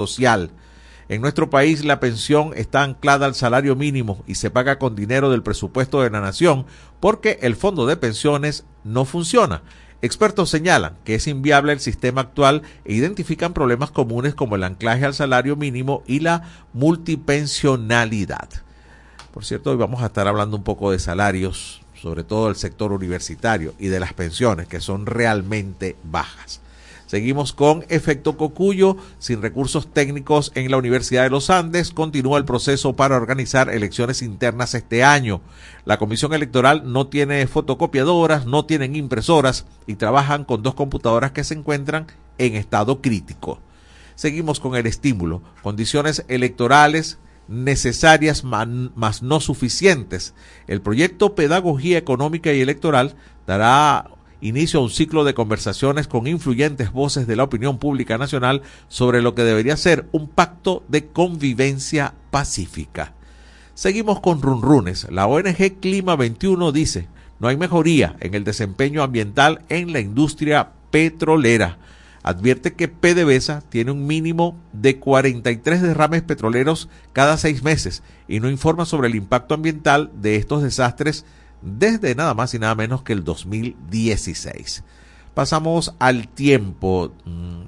social. En nuestro país la pensión está anclada al salario mínimo y se paga con dinero del presupuesto de la nación porque el fondo de pensiones no funciona. Expertos señalan que es inviable el sistema actual e identifican problemas comunes como el anclaje al salario mínimo y la multipensionalidad. Por cierto, hoy vamos a estar hablando un poco de salarios, sobre todo del sector universitario y de las pensiones, que son realmente bajas. Seguimos con efecto Cocuyo, sin recursos técnicos en la Universidad de los Andes. Continúa el proceso para organizar elecciones internas este año. La comisión electoral no tiene fotocopiadoras, no tienen impresoras y trabajan con dos computadoras que se encuentran en estado crítico. Seguimos con el estímulo. Condiciones electorales necesarias más no suficientes. El proyecto Pedagogía Económica y Electoral dará inicio a un ciclo de conversaciones con influyentes voces de la opinión pública nacional sobre lo que debería ser un pacto de convivencia pacífica. Seguimos con runrunes. La ONG Clima 21 dice, no hay mejoría en el desempeño ambiental en la industria petrolera. Advierte que PDVSA tiene un mínimo de 43 derrames petroleros cada seis meses y no informa sobre el impacto ambiental de estos desastres desde nada más y nada menos que el 2016. Pasamos al tiempo mm,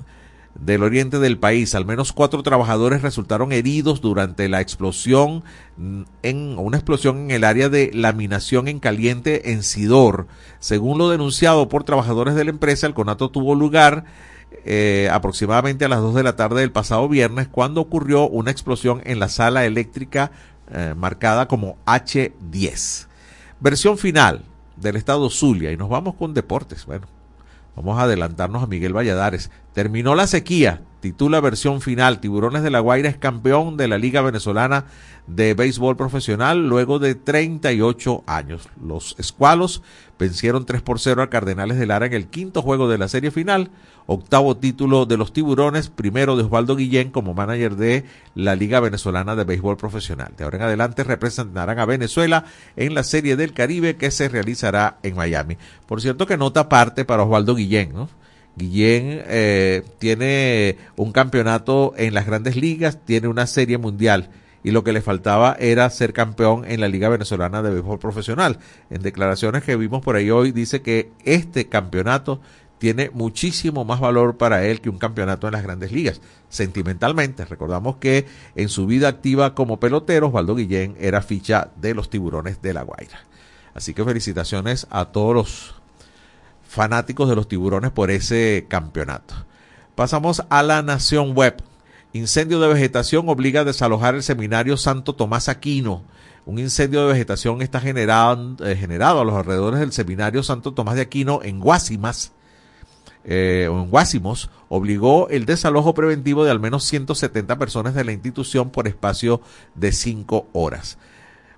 del oriente del país. Al menos cuatro trabajadores resultaron heridos durante la explosión mm, en una explosión en el área de laminación en caliente en Sidor. Según lo denunciado por trabajadores de la empresa, el conato tuvo lugar eh, aproximadamente a las 2 de la tarde del pasado viernes cuando ocurrió una explosión en la sala eléctrica eh, marcada como H10. Versión final del estado Zulia y nos vamos con deportes. Bueno, vamos a adelantarnos a Miguel Valladares. Terminó la sequía, titula versión final. Tiburones de la Guaira es campeón de la Liga Venezolana de Béisbol Profesional luego de 38 años. Los escualos vencieron 3 por 0 a Cardenales de Lara en el quinto juego de la serie final octavo título de los tiburones, primero de Osvaldo Guillén como manager de la Liga Venezolana de Béisbol Profesional. De ahora en adelante representarán a Venezuela en la Serie del Caribe que se realizará en Miami. Por cierto que nota aparte para Osvaldo Guillén, ¿no? Guillén eh, tiene un campeonato en las grandes ligas, tiene una serie mundial y lo que le faltaba era ser campeón en la Liga Venezolana de Béisbol Profesional. En declaraciones que vimos por ahí hoy dice que este campeonato tiene muchísimo más valor para él que un campeonato en las grandes ligas. Sentimentalmente, recordamos que en su vida activa como pelotero, Osvaldo Guillén era ficha de los tiburones de La Guaira. Así que felicitaciones a todos los fanáticos de los tiburones por ese campeonato. Pasamos a la Nación Web. Incendio de vegetación obliga a desalojar el seminario Santo Tomás Aquino. Un incendio de vegetación está generado, eh, generado a los alrededores del seminario Santo Tomás de Aquino en Guasimas eh, en Guásimos obligó el desalojo preventivo de al menos 170 personas de la institución por espacio de cinco horas.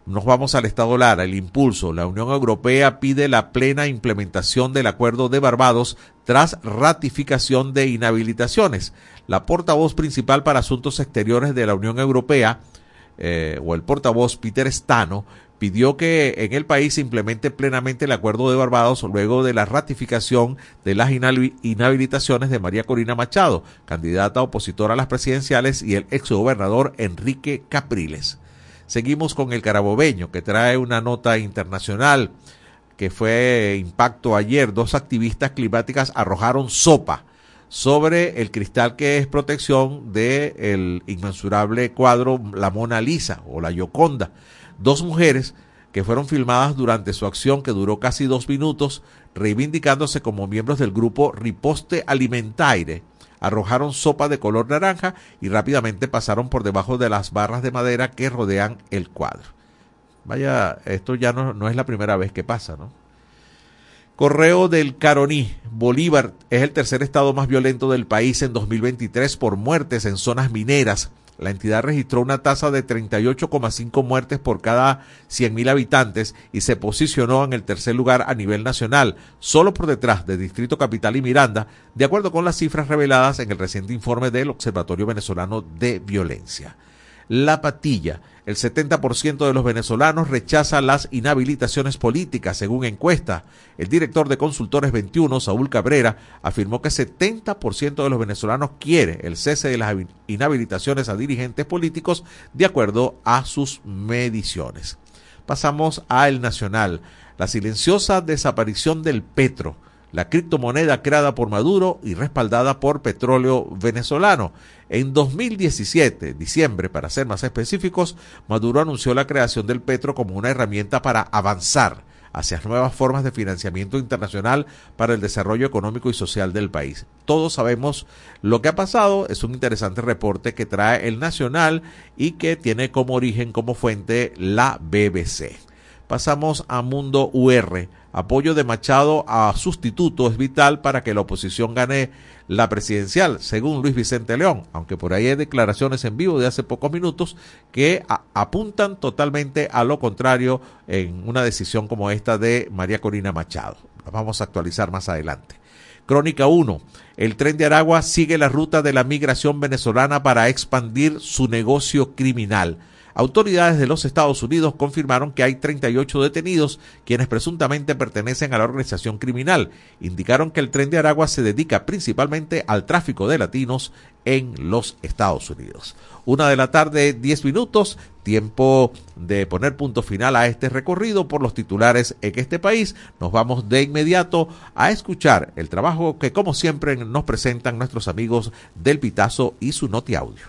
Nos vamos al Estado Lara, el impulso. La Unión Europea pide la plena implementación del Acuerdo de Barbados tras ratificación de inhabilitaciones. La portavoz principal para asuntos exteriores de la Unión Europea, eh, o el portavoz Peter Stano, pidió que en el país se implemente plenamente el acuerdo de Barbados luego de la ratificación de las inhabilitaciones de María Corina Machado, candidata opositora a las presidenciales, y el exgobernador Enrique Capriles. Seguimos con el carabobeño, que trae una nota internacional que fue impacto ayer. Dos activistas climáticas arrojaron sopa sobre el cristal que es protección del el inmensurable cuadro La Mona Lisa o la Gioconda dos mujeres que fueron filmadas durante su acción que duró casi dos minutos, reivindicándose como miembros del grupo Riposte Alimentaire, arrojaron sopa de color naranja y rápidamente pasaron por debajo de las barras de madera que rodean el cuadro. Vaya, esto ya no, no es la primera vez que pasa, ¿no? Correo del Caroní. Bolívar es el tercer estado más violento del país en 2023 por muertes en zonas mineras la entidad registró una tasa de 38,5 muertes por cada 100.000 habitantes y se posicionó en el tercer lugar a nivel nacional, solo por detrás de Distrito Capital y Miranda, de acuerdo con las cifras reveladas en el reciente informe del Observatorio Venezolano de Violencia. La Patilla. El 70% de los venezolanos rechaza las inhabilitaciones políticas, según encuesta. El director de Consultores 21, Saúl Cabrera, afirmó que 70% de los venezolanos quiere el cese de las inhabilitaciones a dirigentes políticos de acuerdo a sus mediciones. Pasamos a El Nacional. La silenciosa desaparición del petro la criptomoneda creada por Maduro y respaldada por petróleo venezolano. En 2017, diciembre para ser más específicos, Maduro anunció la creación del petro como una herramienta para avanzar hacia nuevas formas de financiamiento internacional para el desarrollo económico y social del país. Todos sabemos lo que ha pasado, es un interesante reporte que trae el Nacional y que tiene como origen, como fuente, la BBC. Pasamos a Mundo UR apoyo de Machado a sustituto es vital para que la oposición gane la presidencial, según Luis Vicente León, aunque por ahí hay declaraciones en vivo de hace pocos minutos que apuntan totalmente a lo contrario en una decisión como esta de María Corina Machado. La vamos a actualizar más adelante. Crónica 1. El tren de Aragua sigue la ruta de la migración venezolana para expandir su negocio criminal. Autoridades de los Estados Unidos confirmaron que hay 38 detenidos quienes presuntamente pertenecen a la organización criminal. Indicaron que el tren de Aragua se dedica principalmente al tráfico de latinos en los Estados Unidos. Una de la tarde, 10 minutos, tiempo de poner punto final a este recorrido por los titulares en este país. Nos vamos de inmediato a escuchar el trabajo que como siempre nos presentan nuestros amigos del Pitazo y su Noti Audio.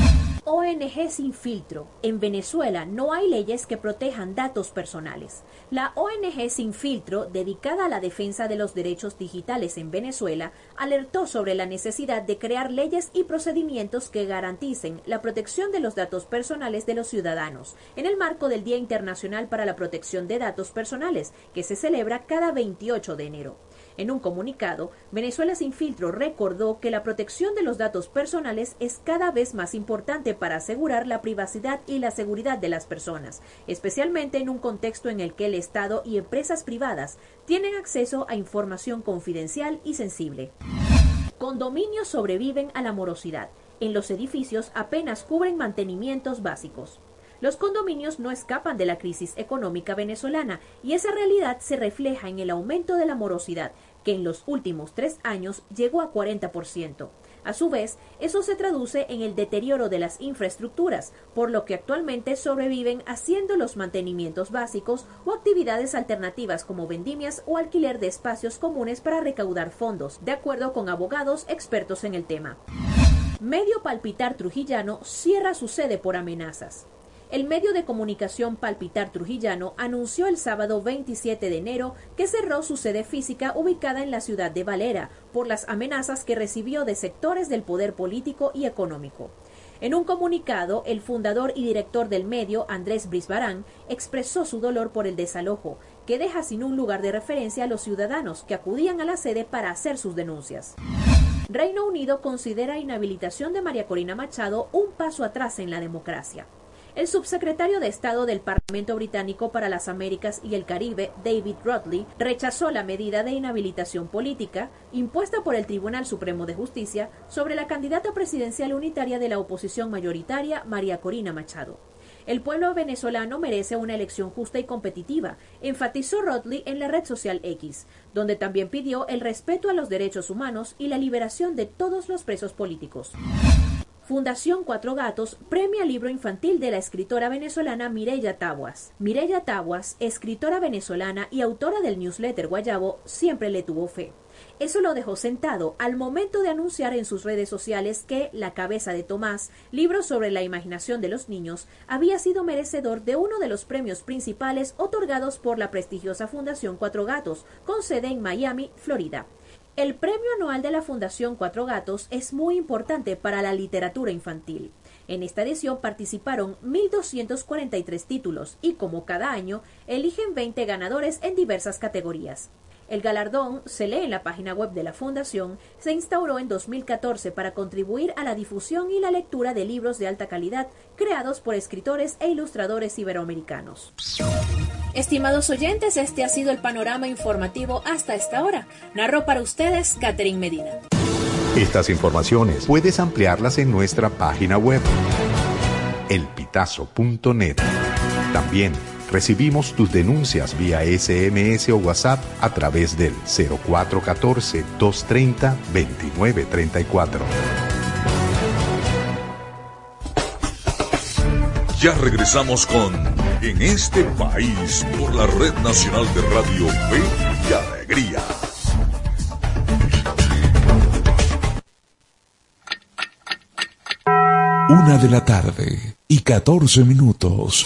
ONG sin filtro. En Venezuela no hay leyes que protejan datos personales. La ONG sin filtro, dedicada a la defensa de los derechos digitales en Venezuela, alertó sobre la necesidad de crear leyes y procedimientos que garanticen la protección de los datos personales de los ciudadanos, en el marco del Día Internacional para la Protección de Datos Personales, que se celebra cada 28 de enero. En un comunicado, Venezuela sin filtro recordó que la protección de los datos personales es cada vez más importante para asegurar la privacidad y la seguridad de las personas, especialmente en un contexto en el que el Estado y empresas privadas tienen acceso a información confidencial y sensible. Condominios sobreviven a la morosidad. En los edificios apenas cubren mantenimientos básicos. Los condominios no escapan de la crisis económica venezolana y esa realidad se refleja en el aumento de la morosidad, que en los últimos tres años llegó a 40%. A su vez, eso se traduce en el deterioro de las infraestructuras, por lo que actualmente sobreviven haciendo los mantenimientos básicos o actividades alternativas como vendimias o alquiler de espacios comunes para recaudar fondos, de acuerdo con abogados expertos en el tema. Medio Palpitar Trujillano cierra su sede por amenazas. El medio de comunicación Palpitar Trujillano anunció el sábado 27 de enero que cerró su sede física ubicada en la ciudad de Valera por las amenazas que recibió de sectores del poder político y económico. En un comunicado, el fundador y director del medio, Andrés Brisbarán, expresó su dolor por el desalojo, que deja sin un lugar de referencia a los ciudadanos que acudían a la sede para hacer sus denuncias. Reino Unido considera inhabilitación de María Corina Machado un paso atrás en la democracia. El subsecretario de Estado del Parlamento Británico para las Américas y el Caribe, David Rodley, rechazó la medida de inhabilitación política impuesta por el Tribunal Supremo de Justicia sobre la candidata presidencial unitaria de la oposición mayoritaria, María Corina Machado. El pueblo venezolano merece una elección justa y competitiva, enfatizó Rodley en la red social X, donde también pidió el respeto a los derechos humanos y la liberación de todos los presos políticos. Fundación Cuatro Gatos premia libro infantil de la escritora venezolana Mireya Taguas. Mireya Taguas, escritora venezolana y autora del newsletter Guayabo, siempre le tuvo fe. Eso lo dejó sentado al momento de anunciar en sus redes sociales que La cabeza de Tomás, libro sobre la imaginación de los niños, había sido merecedor de uno de los premios principales otorgados por la prestigiosa Fundación Cuatro Gatos, con sede en Miami, Florida. El premio anual de la Fundación Cuatro Gatos es muy importante para la literatura infantil. En esta edición participaron 1.243 títulos y, como cada año, eligen 20 ganadores en diversas categorías. El galardón, se lee en la página web de la Fundación, se instauró en 2014 para contribuir a la difusión y la lectura de libros de alta calidad creados por escritores e ilustradores iberoamericanos. Estimados oyentes, este ha sido el panorama informativo hasta esta hora. Narró para ustedes Catherine Medina. Estas informaciones puedes ampliarlas en nuestra página web elpitazo.net. También recibimos tus denuncias vía SMS o WhatsApp a través del 0414-230-2934. Ya regresamos con En este país por la Red Nacional de Radio Fe y Alegría. Una de la tarde y 14 minutos.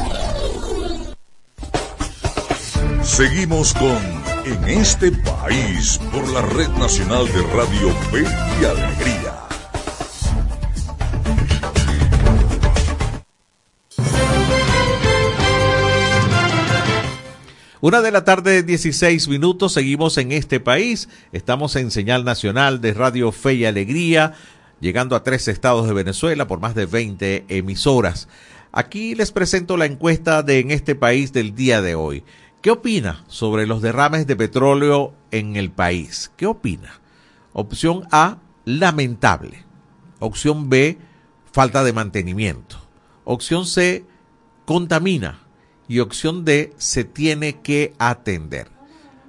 Seguimos con En este país por la Red Nacional de Radio Fe y Alegría. Una de la tarde, 16 minutos, seguimos en este país. Estamos en señal nacional de Radio Fe y Alegría, llegando a tres estados de Venezuela por más de 20 emisoras. Aquí les presento la encuesta de en este país del día de hoy. ¿Qué opina sobre los derrames de petróleo en el país? ¿Qué opina? Opción A, lamentable. Opción B, falta de mantenimiento. Opción C, contamina y opción D, se tiene que atender.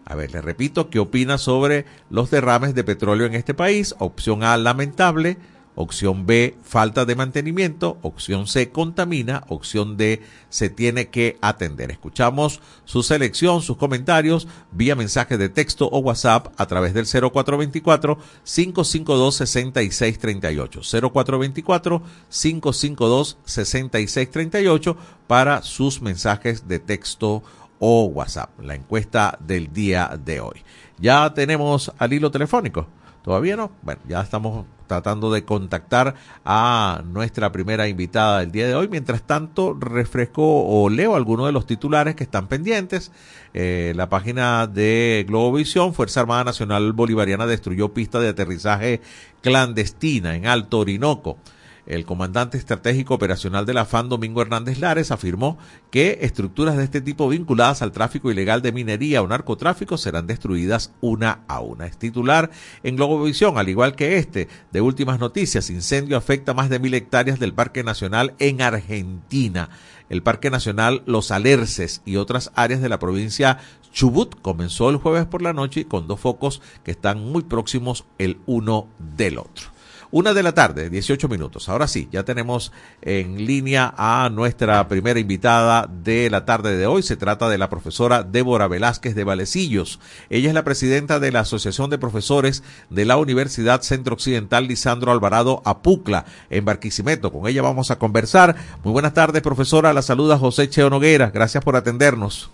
A ver, le repito, ¿qué opina sobre los derrames de petróleo en este país? Opción A, lamentable. Opción B, falta de mantenimiento. Opción C, contamina. Opción D, se tiene que atender. Escuchamos su selección, sus comentarios vía mensaje de texto o WhatsApp a través del 0424-552-6638. 0424-552-6638 para sus mensajes de texto o WhatsApp. La encuesta del día de hoy. Ya tenemos al hilo telefónico. ¿Todavía no? Bueno, ya estamos tratando de contactar a nuestra primera invitada del día de hoy. Mientras tanto, refresco o leo algunos de los titulares que están pendientes. Eh, la página de Globovisión, Fuerza Armada Nacional Bolivariana destruyó pista de aterrizaje clandestina en Alto Orinoco. El comandante estratégico operacional de la FAN, Domingo Hernández Lares, afirmó que estructuras de este tipo vinculadas al tráfico ilegal de minería o narcotráfico serán destruidas una a una. Es titular en Globovisión, al igual que este, de últimas noticias, incendio afecta más de mil hectáreas del Parque Nacional en Argentina. El Parque Nacional Los Alerces y otras áreas de la provincia Chubut comenzó el jueves por la noche con dos focos que están muy próximos el uno del otro. Una de la tarde, 18 minutos. Ahora sí, ya tenemos en línea a nuestra primera invitada de la tarde de hoy. Se trata de la profesora Débora Velázquez de Valecillos. Ella es la presidenta de la Asociación de Profesores de la Universidad Centro Occidental Lisandro Alvarado Apucla en Barquisimeto. Con ella vamos a conversar. Muy buenas tardes, profesora. La saluda José Cheo Noguera. Gracias por atendernos.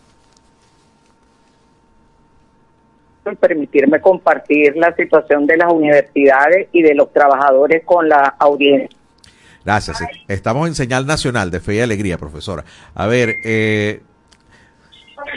Permitirme compartir la situación de las universidades y de los trabajadores con la audiencia. Gracias. Estamos en señal nacional de fe y alegría, profesora. A ver, eh,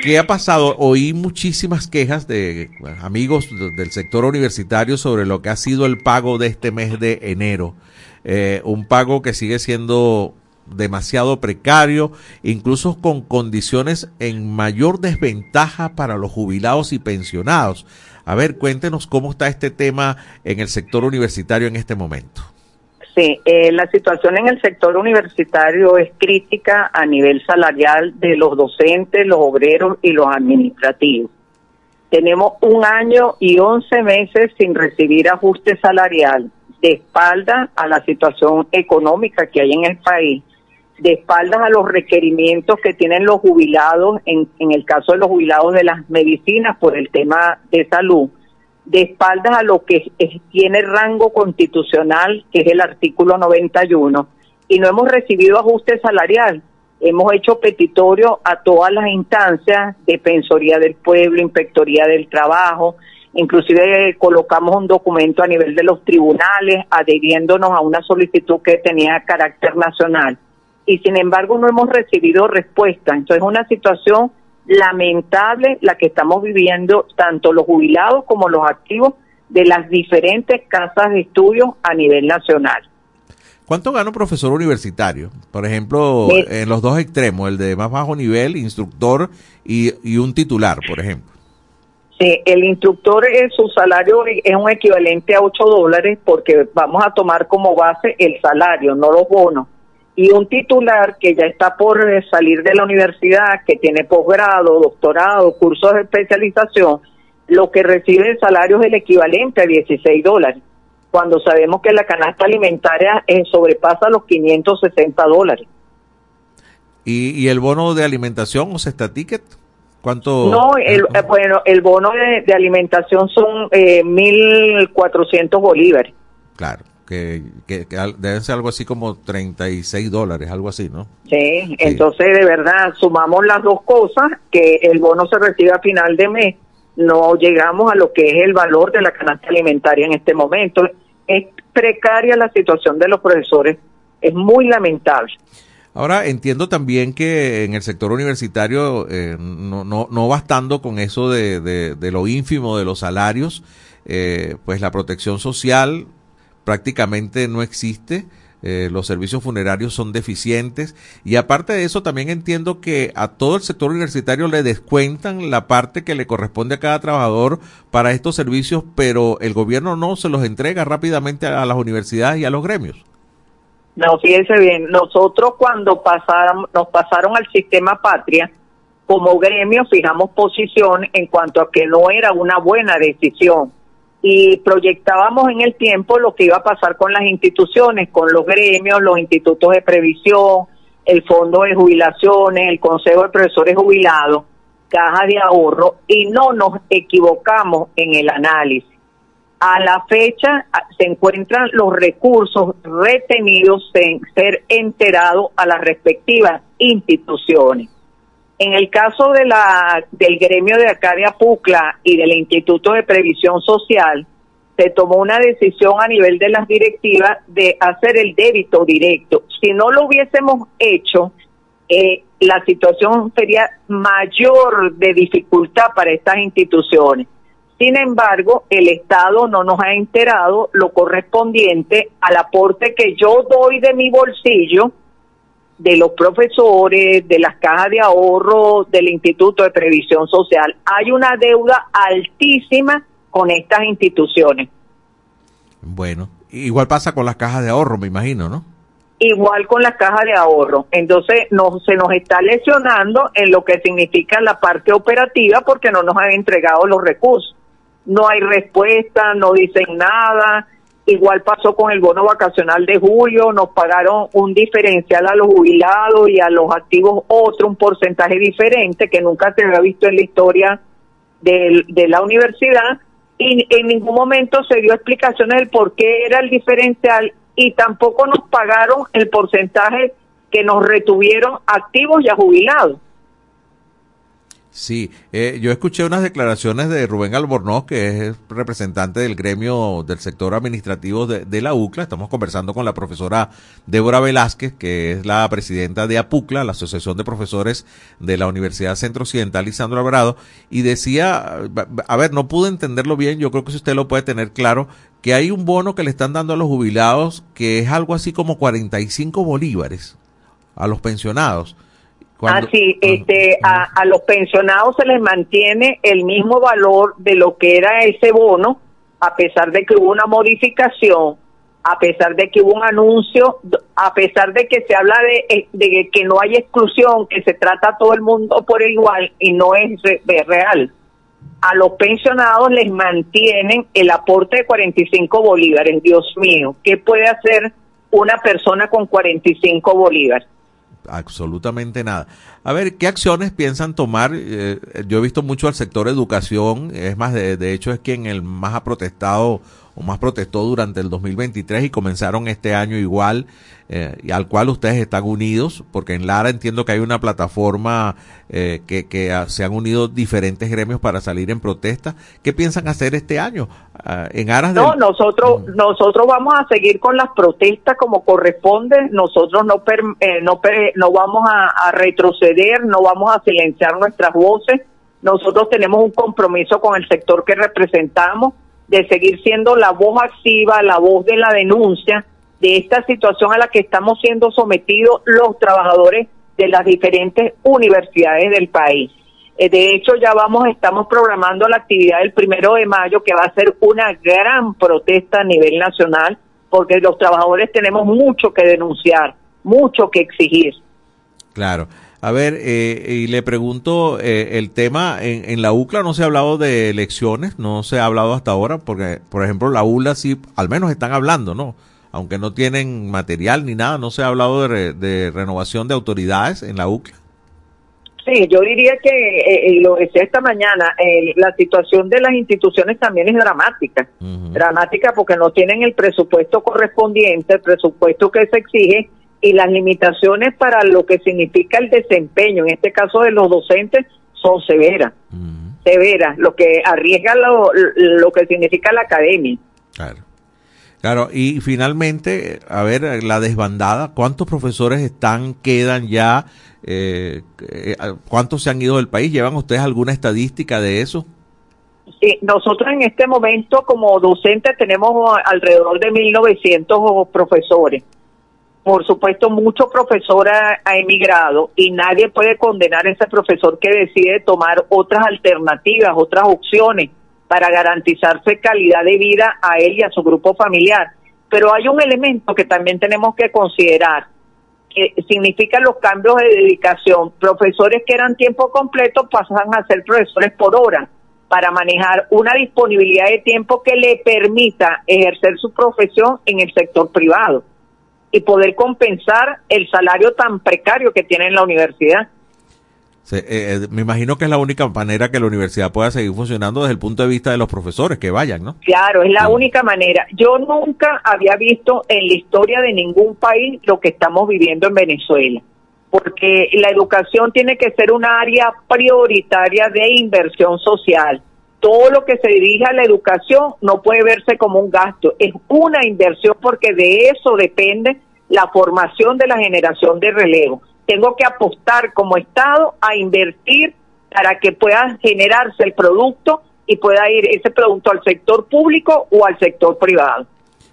¿qué ha pasado? Oí muchísimas quejas de amigos del sector universitario sobre lo que ha sido el pago de este mes de enero. Eh, un pago que sigue siendo demasiado precario, incluso con condiciones en mayor desventaja para los jubilados y pensionados. A ver, cuéntenos cómo está este tema en el sector universitario en este momento. Sí, eh, la situación en el sector universitario es crítica a nivel salarial de los docentes, los obreros y los administrativos. Tenemos un año y once meses sin recibir ajuste salarial de espalda a la situación económica que hay en el país de espaldas a los requerimientos que tienen los jubilados, en, en el caso de los jubilados de las medicinas por el tema de salud, de espaldas a lo que tiene rango constitucional, que es el artículo 91, y no hemos recibido ajuste salarial. Hemos hecho petitorio a todas las instancias, Defensoría del Pueblo, Inspectoría del Trabajo, inclusive colocamos un documento a nivel de los tribunales adheriéndonos a una solicitud que tenía carácter nacional y sin embargo no hemos recibido respuesta. Entonces es una situación lamentable la que estamos viviendo tanto los jubilados como los activos de las diferentes casas de estudios a nivel nacional. ¿Cuánto gana un profesor universitario? Por ejemplo, en los dos extremos, el de más bajo nivel, instructor y, y un titular, por ejemplo. Sí, el instructor, eh, su salario es un equivalente a 8 dólares porque vamos a tomar como base el salario, no los bonos y un titular que ya está por eh, salir de la universidad, que tiene posgrado, doctorado, cursos de especialización, lo que recibe el salario es el equivalente a 16 dólares, cuando sabemos que la canasta alimentaria eh, sobrepasa los 560 dólares. ¿Y, ¿Y, el bono de alimentación o cesta ticket? ¿Cuánto? No, el, eh, bueno, el bono de, de alimentación son eh, 1.400 bolívares. Claro que, que, debe ser algo así como 36 dólares, algo así, ¿no? Sí, entonces de verdad sumamos las dos cosas, que el bono se recibe a final de mes, no llegamos a lo que es el valor de la canasta alimentaria en este momento. Es precaria la situación de los profesores, es muy lamentable. Ahora entiendo también que en el sector universitario eh, no, no, no bastando con eso de, de, lo ínfimo de los salarios, eh, pues la protección social prácticamente no existe. Eh, los servicios funerarios son deficientes y aparte de eso también entiendo que a todo el sector universitario le descuentan la parte que le corresponde a cada trabajador para estos servicios, pero el gobierno no se los entrega rápidamente a, las universidades y a los gremios. No, fíjense bien, nosotros cuando pasaron, nos pasaron al sistema patria, como gremio fijamos posición en cuanto a que no era una buena decisión y proyectábamos en el tiempo lo que iba a pasar con las instituciones, con los gremios, los institutos de previsión, el fondo de jubilaciones, el consejo de profesores jubilados, caja de ahorro, y no nos equivocamos en el análisis. A la fecha se encuentran los recursos retenidos en ser enterados a las respectivas instituciones. En el caso de la, del gremio de Acadia Pucla y del Instituto de Previsión Social, se tomó una decisión a nivel de las directivas de hacer el débito directo. Si no lo hubiésemos hecho, eh, la situación sería mayor de dificultad para estas instituciones. Sin embargo, el Estado no nos ha enterado lo correspondiente al aporte que yo doy de mi bolsillo de los profesores, de las cajas de ahorro, del Instituto de Previsión Social. Hay una deuda altísima con estas instituciones. Bueno, igual pasa con las cajas de ahorro, me imagino, ¿no? Igual con las cajas de ahorro. Entonces no, se nos está lesionando en lo que significa la parte operativa porque no nos han entregado los recursos. No hay respuesta, no dicen nada, Igual pasó con el bono vacacional de julio, nos pagaron un diferencial a los jubilados y a los activos otro, un porcentaje diferente que nunca se había visto en la historia de, de la universidad y en ningún momento se dio explicaciones del por qué era el diferencial y tampoco nos pagaron el porcentaje que nos retuvieron activos y a jubilados. Sí, eh, yo escuché unas declaraciones de Rubén Albornoz, que es representante del gremio del sector administrativo de, la UCLA. Estamos conversando con la profesora Débora Velázquez, que es la presidenta de APUCLA, la Asociación de Profesores de la Universidad Centro Occidental Lisandro Alvarado, y decía, a ver, no pude entenderlo bien, yo creo que si usted lo puede tener claro, que hay un bono que le están dando a los jubilados que es algo así como 45 bolívares a los pensionados Así, ah, este, a, a, los pensionados se les mantiene el mismo valor de lo que era ese bono, a pesar de que hubo una modificación, a pesar de que hubo un anuncio, a pesar de que se habla de, eh, de que no hay exclusión, que se trata a todo el mundo por igual y no es real. A los pensionados les mantienen el aporte de 45 bolívares. Dios mío, ¿qué puede hacer una persona con 45 bolívares? Absolutamente nada. A ver, ¿qué acciones piensan tomar? Eh, yo he visto mucho al sector educación, es más, de, de hecho es quien el más ha protestado más protestó durante el 2023 y comenzaron este año igual, eh, y al cual ustedes están unidos, porque en Lara entiendo que hay una plataforma eh, que, que se han unido diferentes gremios para salir en protesta. ¿Qué piensan hacer este año? Ah, en aras No, nosotros, nosotros vamos a seguir con las protestas como corresponde, nosotros no, eh, no, no vamos a, a retroceder, no vamos a silenciar nuestras voces, nosotros tenemos un compromiso con el sector que representamos de seguir siendo la voz activa, la voz de la denuncia de esta situación a la que estamos siendo sometidos los trabajadores de las diferentes universidades del país. Eh, de hecho, ya vamos, estamos programando la actividad del primero de mayo, que va a ser una gran protesta a nivel nacional, porque los trabajadores tenemos mucho que denunciar, mucho que exigir. Claro. A ver, eh, y le pregunto, eh, el tema en, en, la UCLA no se ha hablado de elecciones, no se ha hablado hasta ahora, porque, por ejemplo, la ULA sí, al menos están hablando, ¿no? Aunque no tienen material ni nada, no se ha hablado de, de renovación de autoridades en la UCLA. Sí, yo diría que, eh, lo decía esta mañana, la situación de las instituciones también es dramática. Dramática porque no tienen el presupuesto correspondiente, el presupuesto que se exige y las limitaciones para lo que significa el desempeño, en este caso de los docentes, son severas. Severas, lo que arriesga lo, lo que significa la academia. Claro. Claro, y finalmente, a ver, la desbandada, ¿cuántos profesores están, quedan ya? Eh, eh, ¿Cuántos se han ido del país? ¿Llevan ustedes alguna estadística de eso? Sí, nosotros en este momento como docentes tenemos alrededor de 1.900 profesores por supuesto, mucho profesor ha, emigrado y nadie puede condenar a ese profesor que decide tomar otras alternativas, otras opciones para garantizarse calidad de vida a él y a su grupo familiar. Pero hay un elemento que también tenemos que considerar, que significa los cambios de dedicación. Profesores que eran tiempo completo pasan a ser profesores por hora para manejar una disponibilidad de tiempo que le permita ejercer su profesión en el sector privado y poder compensar el salario tan precario que tiene en la universidad. Eh, eh, me imagino que es la única manera que la universidad pueda seguir funcionando desde el punto de vista de los profesores que vayan, ¿no? Claro, es la única manera. Yo nunca había visto en la historia de ningún país lo que estamos viviendo en Venezuela, porque la educación tiene que ser un área prioritaria de inversión social todo lo que se dirige a la educación no puede verse como un gasto, es una inversión porque de eso depende la formación de la generación de relevo. Tengo que apostar como Estado a invertir para que pueda generarse el producto y pueda ir ese producto al sector público o al sector privado.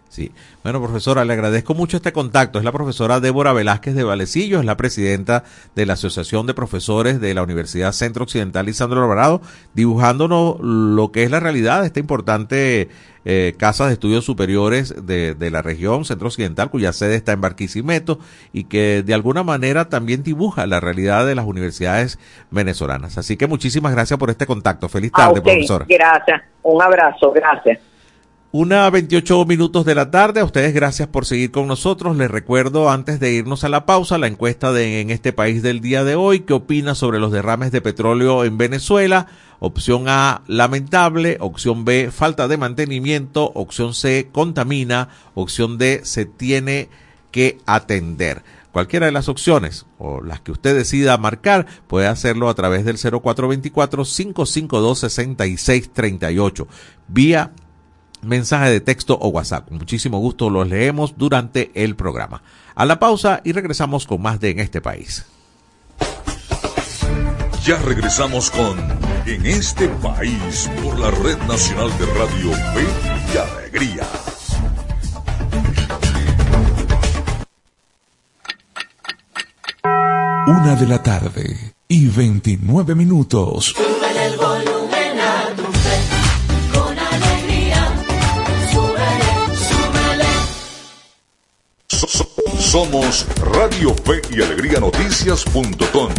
Sí. Bueno, profesora, le agradezco mucho este contacto. Es la profesora Débora Velázquez de Valecillo, es la presidenta de la Asociación de Profesores de la Universidad Centro Occidental Lisandro Alvarado, dibujándonos lo que es la realidad de esta importante eh, casa de estudios superiores de, de, la región Centro Occidental, cuya sede está en Barquisimeto y que de alguna manera también dibuja la realidad de las universidades venezolanas. Así que muchísimas gracias por este contacto. Feliz tarde, profesora. Gracias. Un abrazo. Gracias. Una 28 minutos de la tarde. A ustedes gracias por seguir con nosotros. Les recuerdo antes de irnos a la pausa la encuesta de en este país del día de hoy. ¿Qué opina sobre los derrames de petróleo en Venezuela? Opción A, lamentable. Opción B, falta de mantenimiento. Opción C, contamina. Opción D, se tiene que atender. Cualquiera de las opciones o las que usted decida marcar puede hacerlo a través del 0424-552-6638 vía mensaje de texto o WhatsApp. Con muchísimo gusto los leemos durante el programa. A la pausa y regresamos con más de En este país. Ya regresamos con En este país por la Red Nacional de Radio Fe y Alegría. Una de la tarde y 29 minutos. Somos Radio Fe y Alegría Noticias.com.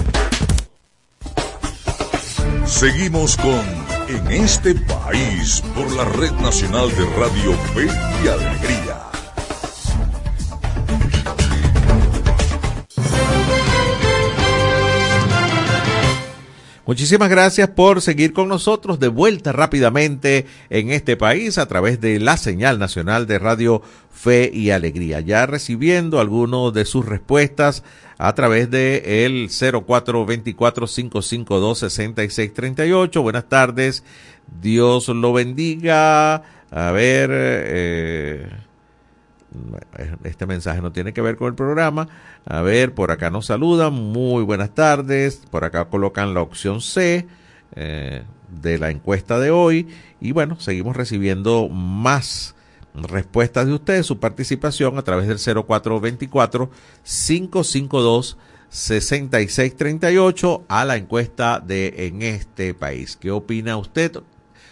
Seguimos con En este país por la Red Nacional de Radio Fe y Alegría. Muchísimas gracias por seguir con nosotros de vuelta rápidamente en este país a través de la señal nacional de Radio Fe y Alegría. Ya recibiendo algunas de sus respuestas a través de el 0424-552-6638. Buenas tardes. Dios lo bendiga. A ver, eh, este mensaje no tiene que ver con el programa. A ver, por acá nos saludan. Muy buenas tardes. Por acá colocan la opción C eh, de la encuesta de hoy. Y bueno, seguimos recibiendo más respuestas de ustedes, su participación a través del 0424-552-6638 a la encuesta de En este país. ¿Qué opina usted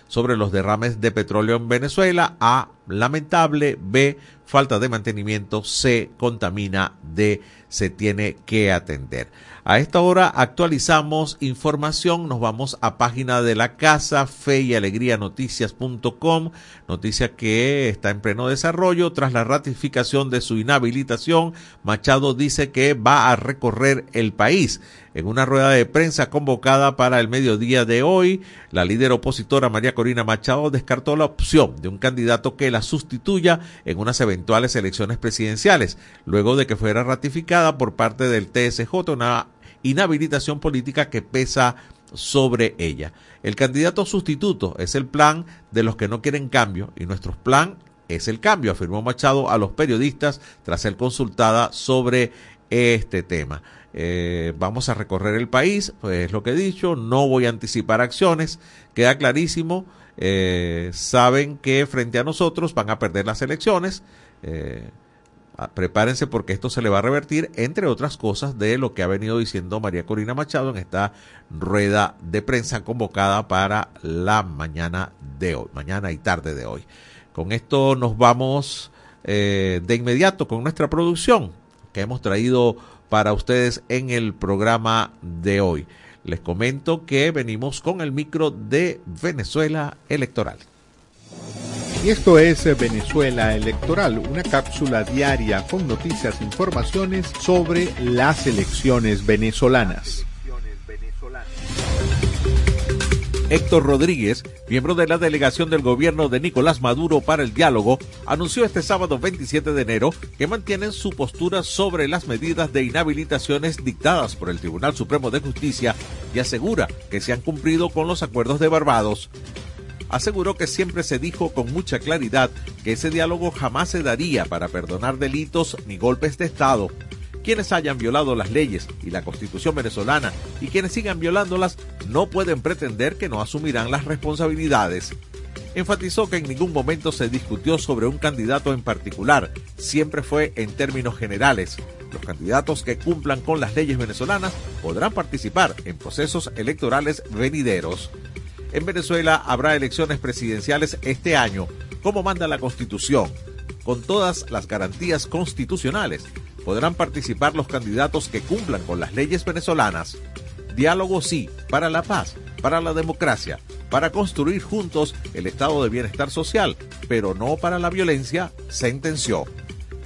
sobre los derrames de petróleo en Venezuela? A, lamentable. B, falta de mantenimiento. C, contamina. D, se tiene que atender. A esta hora actualizamos información, nos vamos a página de la casa, fe y alegría noticias.com, noticia que está en pleno desarrollo. Tras la ratificación de su inhabilitación, Machado dice que va a recorrer el país. En una rueda de prensa convocada para el mediodía de hoy, la líder opositora María Corina Machado descartó la opción de un candidato que la sustituya en unas eventuales elecciones presidenciales, luego de que fuera ratificada por parte del TSJ una inhabilitación política que pesa sobre ella. El candidato sustituto es el plan de los que no quieren cambio y nuestro plan es el cambio, afirmó Machado a los periodistas tras ser consultada sobre este tema. Eh, vamos a recorrer el país, pues es lo que he dicho, no voy a anticipar acciones, queda clarísimo, eh, saben que frente a nosotros van a perder las elecciones. Eh, prepárense porque esto se le va a revertir, entre otras cosas, de lo que ha venido diciendo María Corina Machado en esta rueda de prensa convocada para la mañana de hoy, mañana y tarde de hoy. Con esto nos vamos eh, de inmediato con nuestra producción que hemos traído para ustedes en el programa de hoy. Les comento que venimos con el micro de Venezuela Electoral. Y esto es Venezuela Electoral, una cápsula diaria con noticias e informaciones sobre las elecciones venezolanas. Héctor Rodríguez, miembro de la delegación del gobierno de Nicolás Maduro para el diálogo, anunció este sábado 27 de enero que mantienen su postura sobre las medidas de inhabilitaciones dictadas por el Tribunal Supremo de Justicia y asegura que se han cumplido con los acuerdos de Barbados aseguró que siempre se dijo con mucha claridad que ese diálogo jamás se daría para perdonar delitos ni golpes de Estado. Quienes hayan violado las leyes y la constitución venezolana y quienes sigan violándolas no pueden pretender que no asumirán las responsabilidades. Enfatizó que en ningún momento se discutió sobre un candidato en particular, siempre fue en términos generales. Los candidatos que cumplan con las leyes venezolanas podrán participar en procesos electorales venideros. En Venezuela habrá elecciones presidenciales este año, como manda la Constitución, con todas las garantías constitucionales. Podrán participar los candidatos que cumplan con las leyes venezolanas. Diálogo sí, para la paz, para la democracia, para construir juntos el estado de bienestar social, pero no para la violencia, sentenció.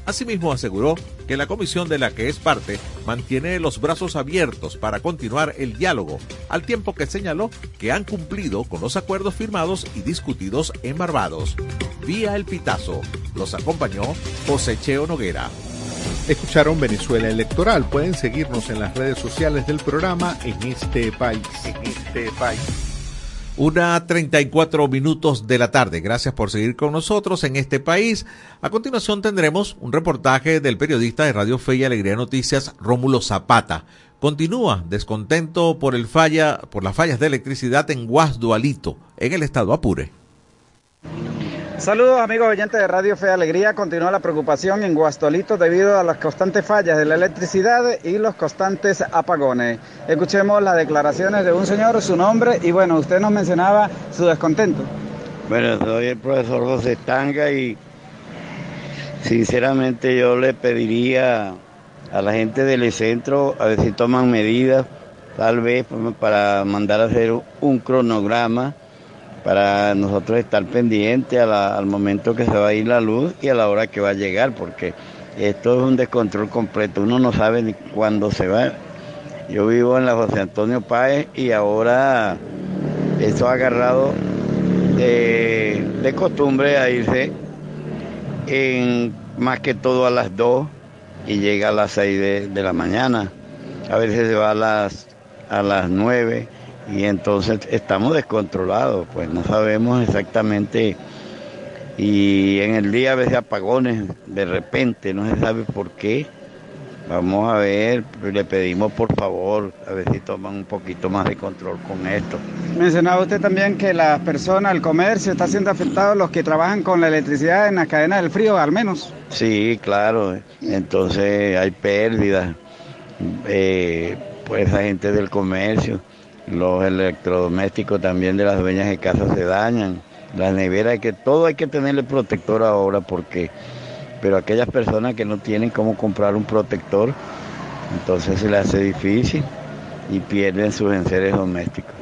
Asimismo aseguró que la comisión de la que es parte mantiene los brazos abiertos para continuar el diálogo, al tiempo que señaló que han cumplido con los acuerdos firmados y discutidos en Barbados. Vía el Pitazo, los acompañó José Cheo Noguera. Escucharon Venezuela Electoral. Pueden seguirnos en las redes sociales del programa en este país. En este país. Una 34 minutos de la tarde. Gracias por seguir con nosotros en este país. A continuación tendremos un reportaje del periodista de Radio Fe y Alegría Noticias, Rómulo Zapata. Continúa descontento por el falla, por las fallas de electricidad en Guasdualito, en el estado Apure. Saludos amigos oyentes de Radio Fe Alegría. Continúa la preocupación en Guastolito debido a las constantes fallas de la electricidad y los constantes apagones. Escuchemos las declaraciones de un señor, su nombre y bueno, usted nos mencionaba su descontento. Bueno, soy el profesor José Tanga y sinceramente yo le pediría a la gente del centro a ver si toman medidas, tal vez para mandar a hacer un cronograma para nosotros estar pendientes al momento que se va a ir la luz y a la hora que va a llegar, porque esto es un descontrol completo, uno no sabe ni cuándo se va. Yo vivo en la José Antonio Páez y ahora esto ha agarrado de, costumbre a irse en más que todo a las 2 y llega a las 6 de, de la mañana. A veces se va a las, a las 9 y entonces estamos descontrolados, pues no sabemos exactamente y en el día a veces apagones de repente, no se sabe por qué. Vamos a ver, le pedimos por favor, a ver si toman un poquito más de control con esto. Mencionaba usted también que las personas, el comercio está siendo afectado, los que trabajan con la electricidad en la cadena del frío al menos. Sí, claro, entonces hay pérdidas, eh, pues la gente del comercio los electrodomésticos también de las dueñas de casa se dañan, las neveras, que todo hay que tenerle protector ahora porque, pero aquellas personas que no tienen cómo comprar un protector, entonces se les hace difícil y pierden sus enseres domésticos.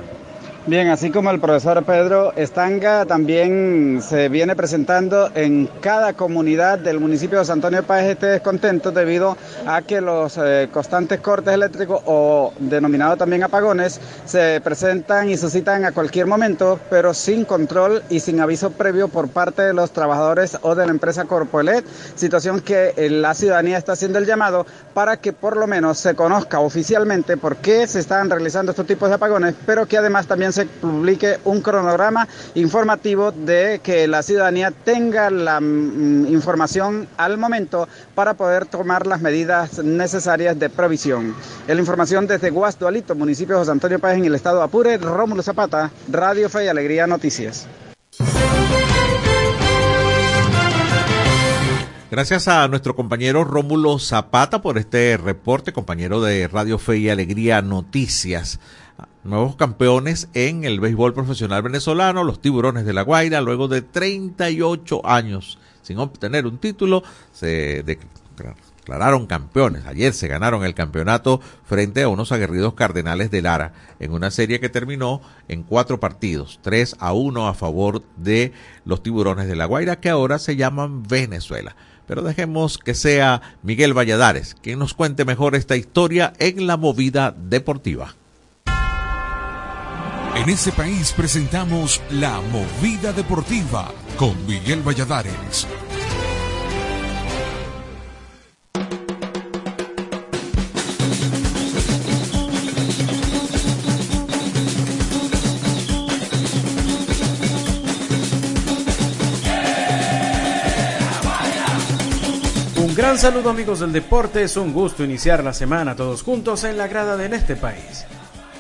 Bien, así como el profesor Pedro Estanga también se viene presentando en cada comunidad del municipio de San Antonio Páez este descontento debido a que los eh, constantes cortes eléctricos o denominados también apagones se presentan y suscitan a cualquier momento, pero sin control y sin aviso previo por parte de los trabajadores o de la empresa Corpoelet, situación que eh, la ciudadanía está haciendo el llamado para que por lo menos se conozca oficialmente por qué se están realizando estos tipos de apagones, pero que además también se publique un cronograma informativo de que la ciudadanía tenga la mm, información al momento para poder tomar las medidas necesarias de provisión. En la información desde Guasdualito, municipio de José Antonio Páez en el estado de Apure, Rómulo Zapata, Radio Fe y Alegría Noticias. Gracias a nuestro compañero Rómulo Zapata por este reporte, compañero de Radio Fe y Alegría Noticias nuevos campeones en el béisbol profesional venezolano, los Tiburones de la Guaira, luego de 38 años sin obtener un título, se declararon campeones. Ayer se ganaron el campeonato frente a unos aguerridos Cardenales de Lara en una serie que terminó en cuatro partidos, 3 a 1 a favor de los Tiburones de la Guaira, que ahora se llaman Venezuela. Pero dejemos que sea Miguel Valladares quien nos cuente mejor esta historia en la movida deportiva. En ese país presentamos La Movida Deportiva con Miguel Valladares. Un gran saludo amigos del deporte, es un gusto iniciar la semana todos juntos en la grada de este país.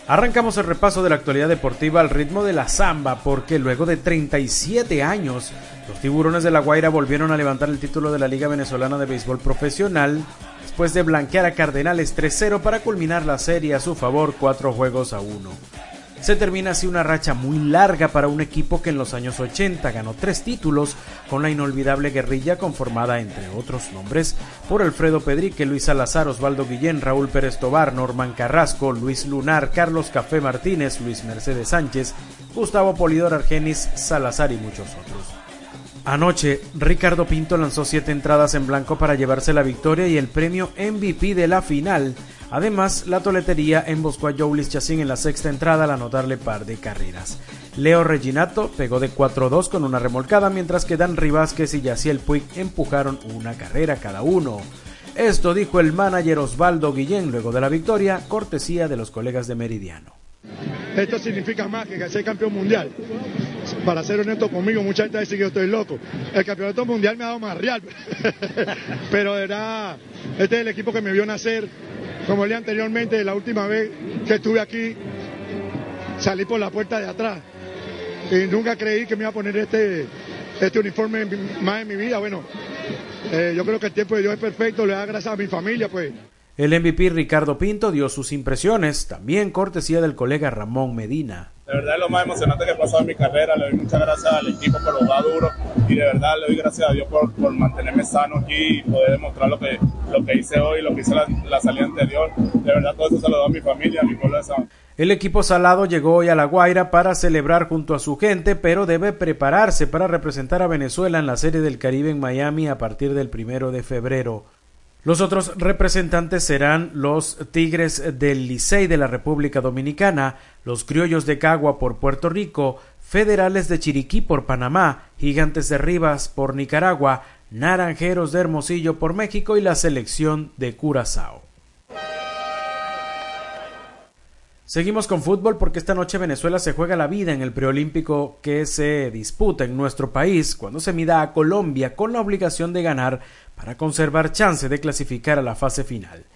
Arrancamos el repaso de la actualidad deportiva al ritmo de la samba porque luego de 37 años los tiburones de La Guaira volvieron a levantar el título de la Liga Venezolana de Béisbol Profesional después de blanquear a Cardenales 3-0 para culminar la serie a su favor 4 juegos a 1. Se termina así una racha muy larga para un equipo que en los años 80 ganó tres títulos con la inolvidable guerrilla conformada, entre otros nombres, por Alfredo Pedrique, Luis Salazar, Osvaldo Guillén, Raúl Pérez Tobar, Norman Carrasco, Luis Lunar, Carlos Café Martínez, Luis Mercedes Sánchez, Gustavo Polidor Argenis, Salazar y muchos otros. Anoche, Ricardo Pinto lanzó siete entradas en blanco para llevarse la victoria y el premio MVP de la final Además, la toletería emboscó a Joulis Chacín en la sexta entrada al anotarle par de carreras. Leo Reginato pegó de 4-2 con una remolcada, mientras que Dan Rivásquez y Yaciel Puig empujaron una carrera cada uno. Esto dijo el manager Osvaldo Guillén luego de la victoria, cortesía de los colegas de Meridiano. Esto significa más que ser campeón mundial. Para ser honesto conmigo, mucha gente dice que yo estoy loco. El campeonato mundial me ha dado más real. Pero era, este es el equipo que me vio nacer como le anteriormente, la última vez que estuve aquí, salí por la puerta de atrás. Y nunca creí que me iba a poner este, este uniforme más en mi vida. Bueno, eh, yo creo que el tiempo de Dios es perfecto, le da gracias a mi familia, pues. El MVP Ricardo Pinto dio sus impresiones, también cortesía del colega Ramón Medina. De verdad es lo más emocionante que he pasado en mi carrera. Le doy muchas gracias al equipo por jugar duro y de verdad le doy gracias a Dios por, por mantenerme sano aquí y poder demostrar lo que, lo que hice hoy, lo que hice la, la salida anterior. De verdad todo eso se lo doy a mi familia, a mi pueblo de San el equipo salado llegó hoy a La Guaira para celebrar junto a su gente, pero debe prepararse para representar a Venezuela en la Serie del Caribe en Miami a partir del primero de febrero. Los otros representantes serán los Tigres del Licey de la República Dominicana, los Criollos de Cagua por Puerto Rico, Federales de Chiriquí por Panamá, Gigantes de Rivas por Nicaragua, Naranjeros de Hermosillo por México y la selección de Curazao. Seguimos con fútbol porque esta noche Venezuela se juega la vida en el preolímpico que se disputa en nuestro país cuando se mida a Colombia con la obligación de ganar para conservar chance de clasificar a la fase final.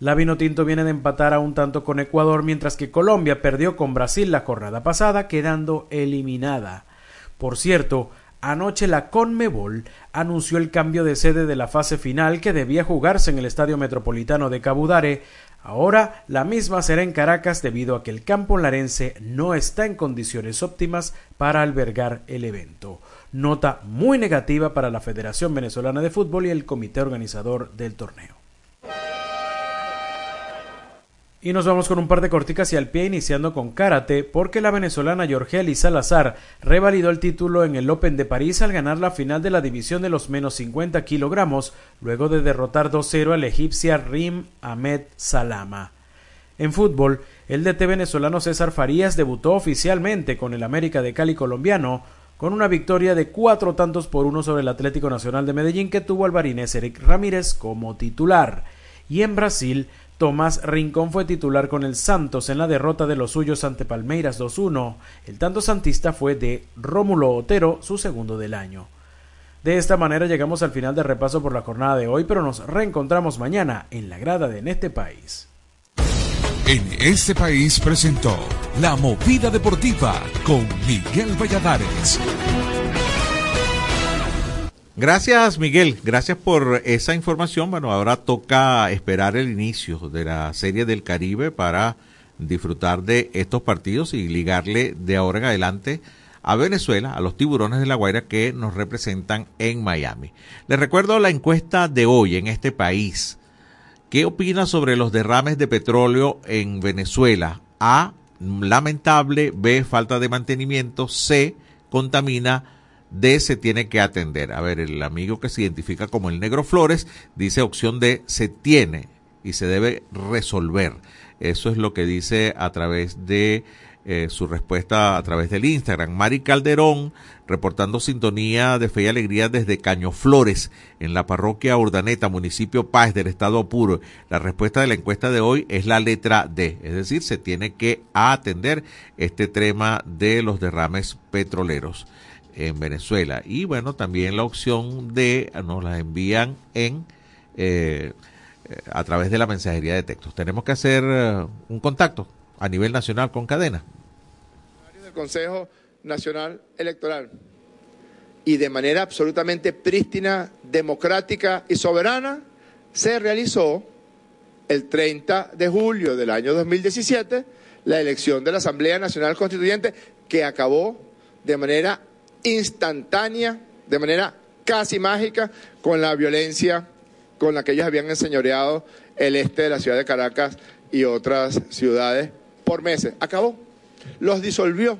La Vinotinto viene de empatar a un tanto con Ecuador mientras que Colombia perdió con Brasil la jornada pasada quedando eliminada. Por cierto, anoche la Conmebol anunció el cambio de sede de la fase final que debía jugarse en el Estadio Metropolitano de Cabudare Ahora la misma será en Caracas debido a que el campo larense no está en condiciones óptimas para albergar el evento. Nota muy negativa para la Federación Venezolana de Fútbol y el comité organizador del torneo. Y nos vamos con un par de corticas y al pie iniciando con karate porque la venezolana Yorgeli Salazar revalidó el título en el Open de París al ganar la final de la división de los menos 50 kilogramos luego de derrotar 2-0 al egipcia Rim Ahmed Salama. En fútbol, el DT venezolano César Farías debutó oficialmente con el América de Cali colombiano con una victoria de cuatro tantos por uno sobre el Atlético Nacional de Medellín que tuvo al barinés Eric Ramírez como titular. Y en Brasil, Tomás Rincón fue titular con el Santos en la derrota de los suyos ante Palmeiras 2-1. El tanto santista fue de Rómulo Otero, su segundo del año. De esta manera llegamos al final del repaso por la jornada de hoy, pero nos reencontramos mañana en la grada de En este país. En este país presentó La Movida Deportiva con Miguel Valladares. Gracias, Miguel. Gracias por esa información. Bueno, ahora toca esperar el inicio de la Serie del Caribe para disfrutar de estos partidos y ligarle de ahora en adelante a Venezuela, a los tiburones de la Guaira que nos representan en Miami. Les recuerdo la encuesta de hoy en este país. ¿Qué opina sobre los derrames de petróleo en Venezuela? A, lamentable, B, falta de mantenimiento, C, contamina, D se tiene que atender. A ver, el amigo que se identifica como el negro Flores dice opción D se tiene y se debe resolver. Eso es lo que dice a través de eh, su respuesta a través del Instagram. Mari Calderón reportando sintonía de fe y alegría desde Caño Flores en la parroquia Urdaneta, municipio Paz del estado Apuro. La respuesta de la encuesta de hoy es la letra D, es decir, se tiene que atender este tema de los derrames petroleros en Venezuela. Y bueno, también la opción de nos la envían en eh, a través de la mensajería de textos. Tenemos que hacer eh, un contacto a nivel nacional con cadena. Del Consejo Nacional Electoral y de manera absolutamente prístina, democrática y soberana se realizó el 30 de julio del año 2017 la elección de la Asamblea Nacional Constituyente que acabó de manera instantánea, de manera casi mágica, con la violencia con la que ellos habían enseñoreado el este de la ciudad de Caracas y otras ciudades por meses. Acabó. Los disolvió,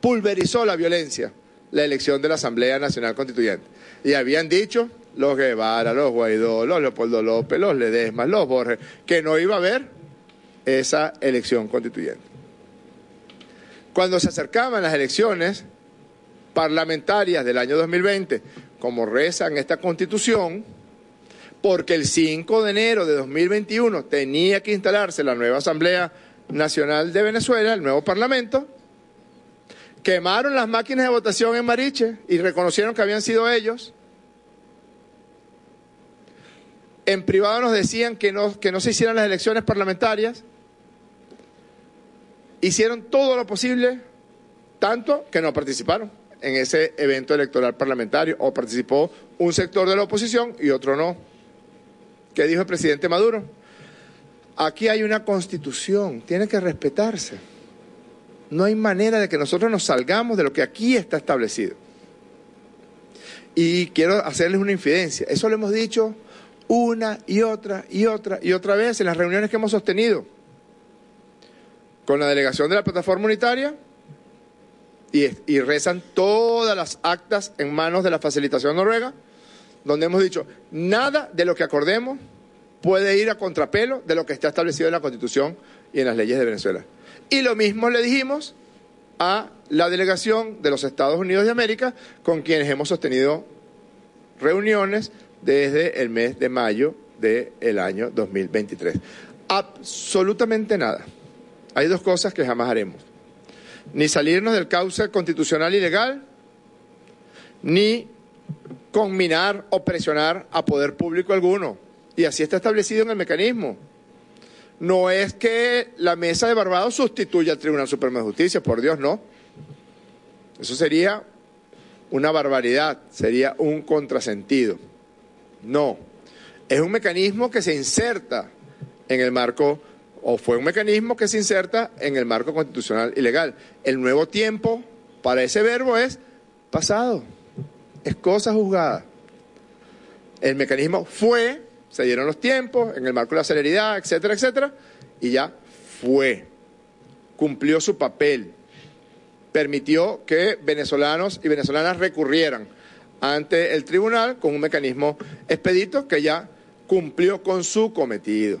pulverizó la violencia, la elección de la Asamblea Nacional Constituyente. Y habían dicho los Guevara, los Guaidó, los Leopoldo López, los Ledesma, los Borges, que no iba a haber esa elección constituyente. Cuando se acercaban las elecciones parlamentarias del año 2020, como reza en esta constitución, porque el 5 de enero de 2021 tenía que instalarse la nueva Asamblea Nacional de Venezuela, el nuevo Parlamento, quemaron las máquinas de votación en Mariche y reconocieron que habían sido ellos. En privado nos decían que no, que no se hicieran las elecciones parlamentarias. Hicieron todo lo posible, tanto que no participaron en ese evento electoral parlamentario, o participó un sector de la oposición y otro no. ¿Qué dijo el presidente Maduro? Aquí hay una constitución, tiene que respetarse. No hay manera de que nosotros nos salgamos de lo que aquí está establecido. Y quiero hacerles una infidencia. Eso lo hemos dicho una y otra y otra y otra vez en las reuniones que hemos sostenido con la delegación de la plataforma unitaria y, rezan todas las actas en manos de la facilitación noruega, donde hemos dicho, nada de lo que acordemos puede ir a contrapelo de lo que está establecido en la Constitución y en las leyes de Venezuela. Y lo mismo le dijimos a la delegación de los Estados Unidos de América, con quienes hemos sostenido reuniones desde el mes de mayo del año 2023. Absolutamente nada. Hay dos cosas que jamás haremos. Ni salirnos del cauce constitucional y legal, ni conminar o presionar a poder público alguno. Y así está establecido en el mecanismo. No es que la mesa de Barbados sustituya al Tribunal Supremo de Justicia, por Dios, no. Eso sería una barbaridad, sería un contrasentido. No, es un mecanismo que se inserta en el marco, o fue un mecanismo que se inserta en el marco constitucional y legal. El nuevo tiempo para ese verbo es pasado, es cosa juzgada. El mecanismo fue se dieron los tiempos en el marco de la celeridad, etcétera, etcétera, y ya fue. Cumplió su papel. Permitió que venezolanos y venezolanas recurrieran ante el tribunal con un mecanismo expedito que ya cumplió con su cometido.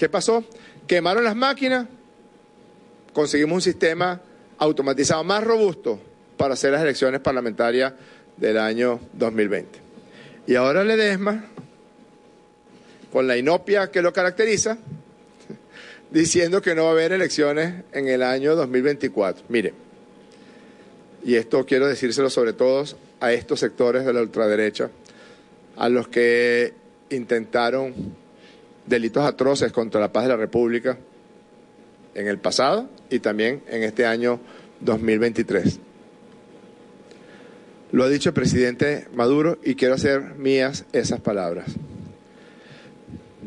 ¿Qué pasó? Quemaron las máquinas, conseguimos un sistema automatizado más robusto para hacer las elecciones parlamentarias del año 2020. Y ahora Ledesma con la inopia que lo caracteriza, diciendo que no va a haber elecciones en el año 2024. Mire, y esto quiero decírselo sobre todo a estos sectores de la ultraderecha, a los que intentaron delitos atroces contra la paz de la República en el pasado y también en este año 2023. Lo ha dicho el presidente Maduro y quiero hacer mías esas palabras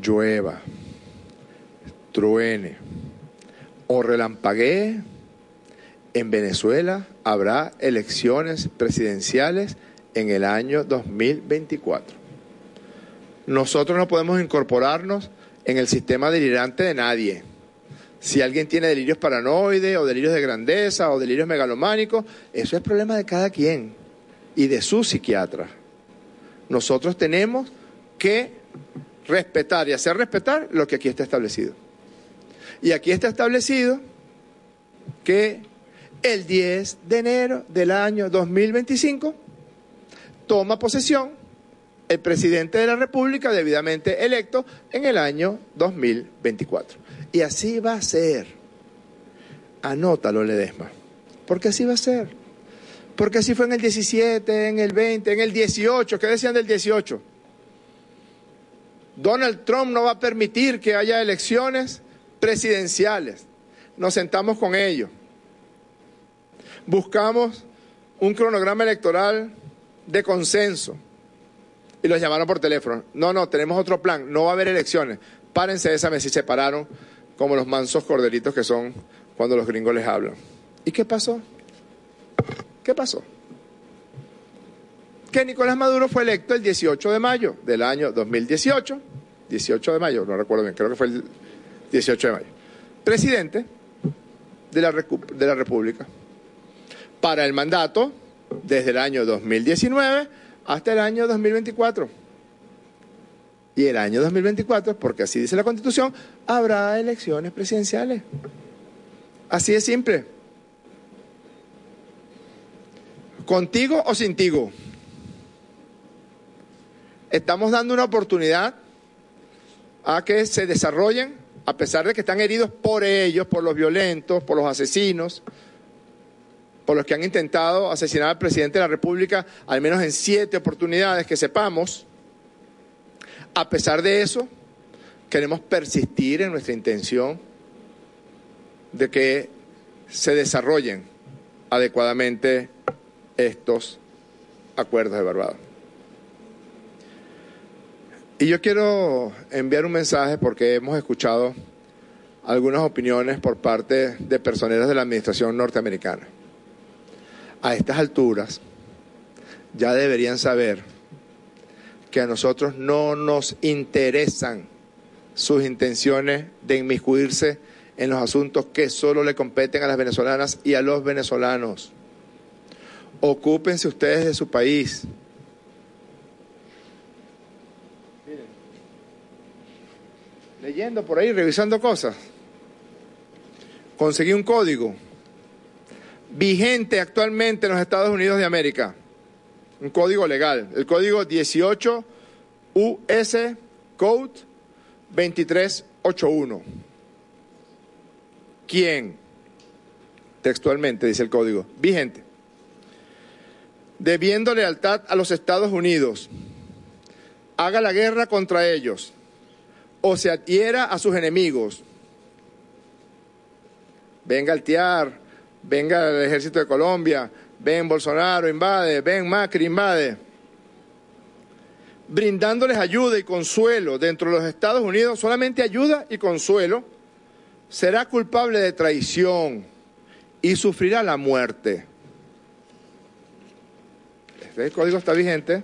llueva, truene o relampaguee, en Venezuela habrá elecciones presidenciales en el año 2024. Nosotros no podemos incorporarnos en el sistema delirante de nadie. Si alguien tiene delirios paranoides o delirios de grandeza o delirios megalománicos, eso es problema de cada quien y de su psiquiatra. Nosotros tenemos que respetar y hacer respetar lo que aquí está establecido. Y aquí está establecido que el 10 de enero del año 2025 toma posesión el presidente de la República debidamente electo en el año 2024. Y así va a ser. Anótalo, Ledesma. Porque así va a ser. Porque así fue en el 17, en el 20, en el 18. ¿Qué decían del 18? Donald Trump no va a permitir que haya elecciones presidenciales. Nos sentamos con ellos. Buscamos un cronograma electoral de consenso. Y los llamaron por teléfono. No, no, tenemos otro plan. No va a haber elecciones. Párense de esa mesa y se pararon como los mansos corderitos que son cuando los gringos les hablan. ¿Y qué pasó? ¿Qué pasó? Que Nicolás Maduro fue electo el 18 de mayo del año 2018, 18 de mayo, no recuerdo bien, creo que fue el 18 de mayo, presidente de la, de la República para el mandato desde el año 2019 hasta el año 2024. Y el año 2024, porque así dice la Constitución, habrá elecciones presidenciales. Así de simple. Contigo o sin tigo. Estamos dando una oportunidad a que se desarrollen, a pesar de que están heridos por ellos, por los violentos, por los asesinos, por los que han intentado asesinar al presidente de la República, al menos en siete oportunidades que sepamos. A pesar de eso, queremos persistir en nuestra intención de que se desarrollen adecuadamente estos acuerdos de Barbados. Y yo quiero enviar un mensaje porque hemos escuchado algunas opiniones por parte de personeros de la administración norteamericana. A estas alturas ya deberían saber que a nosotros no nos interesan sus intenciones de inmiscuirse en los asuntos que solo le competen a las venezolanas y a los venezolanos. Ocúpense ustedes de su país. leyendo por ahí, revisando cosas, conseguí un código vigente actualmente en los Estados Unidos de América, un código legal, el código 18 US Code 2381. ¿Quién? Textualmente dice el código, vigente. Debiendo lealtad a los Estados Unidos, haga la guerra contra ellos o se adhiera a sus enemigos. Venga Altiar, venga el ejército de Colombia, ven Bolsonaro invade, ven Macri invade. Brindándoles ayuda y consuelo dentro de los Estados Unidos, solamente ayuda y consuelo, será culpable de traición y sufrirá la muerte. Este código está vigente.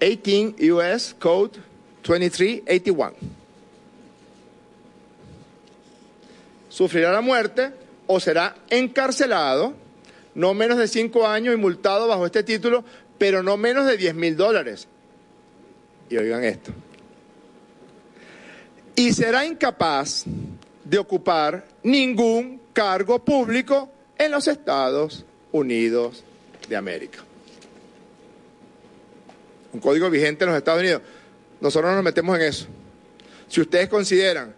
18 US Code 2381. Sufrirá la muerte o será encarcelado no menos de cinco años y multado bajo este título, pero no menos de 10 mil dólares. Y oigan esto. Y será incapaz de ocupar ningún cargo público en los Estados Unidos de América. Un código vigente en los Estados Unidos. Nosotros no nos metemos en eso. Si ustedes consideran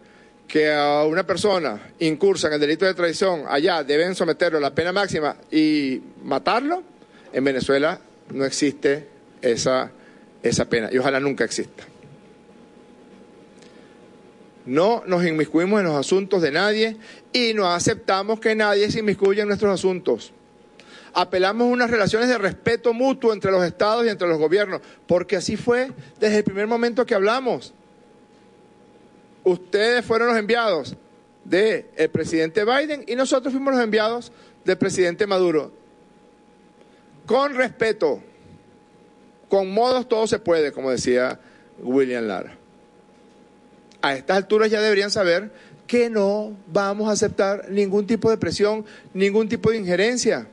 que a una persona incursa en el delito de traición allá deben someterlo a la pena máxima y matarlo, en Venezuela no existe esa, esa pena y ojalá nunca exista. No nos inmiscuimos en los asuntos de nadie y no aceptamos que nadie se inmiscuya en nuestros asuntos. Apelamos a unas relaciones de respeto mutuo entre los estados y entre los gobiernos, porque así fue desde el primer momento que hablamos ustedes fueron los enviados del presidente Biden y nosotros fuimos los enviados del presidente Maduro. Con respeto, con modos todo se puede, como decía William Lara. A estas alturas ya deberían saber que no vamos a aceptar ningún tipo de presión, ningún tipo de injerencia.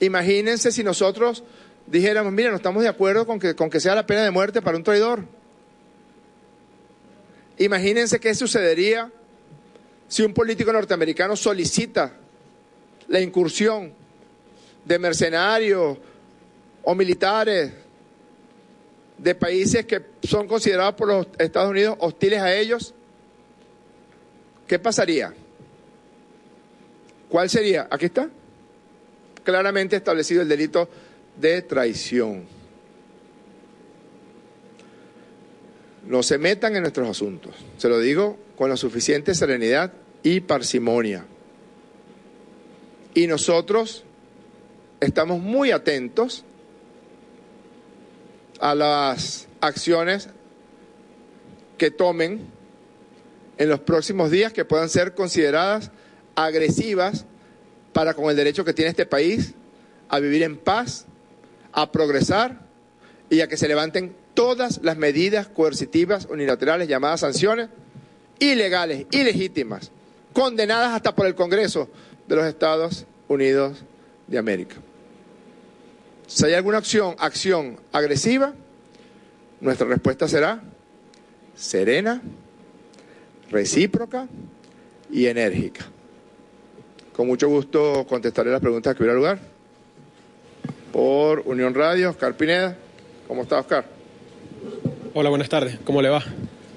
Imagínense si nosotros dijéramos, mira, no estamos de acuerdo con que, con que sea la pena de muerte para un traidor. Imagínense qué sucedería si un político norteamericano solicita la incursión de mercenarios o militares de países que son considerados por los Estados Unidos hostiles a ellos. ¿Qué pasaría? ¿Cuál sería? Aquí está. Claramente establecido el delito de traición. No se metan en nuestros asuntos. Se lo digo con la suficiente serenidad y parsimonia. Y nosotros estamos muy atentos a las acciones que tomen en los próximos días que puedan ser consideradas agresivas para con el derecho que tiene este país a vivir en paz, a progresar y a que se levanten todas las medidas coercitivas unilaterales llamadas sanciones ilegales, ilegítimas, condenadas hasta por el Congreso de los Estados Unidos de América. Si hay alguna acción, acción agresiva, nuestra respuesta será serena, recíproca y enérgica. Con mucho gusto contestaré las preguntas que hubiera lugar. Por Unión Radio, Oscar Pineda. ¿Cómo está, Oscar? Hola, buenas tardes. ¿Cómo le va?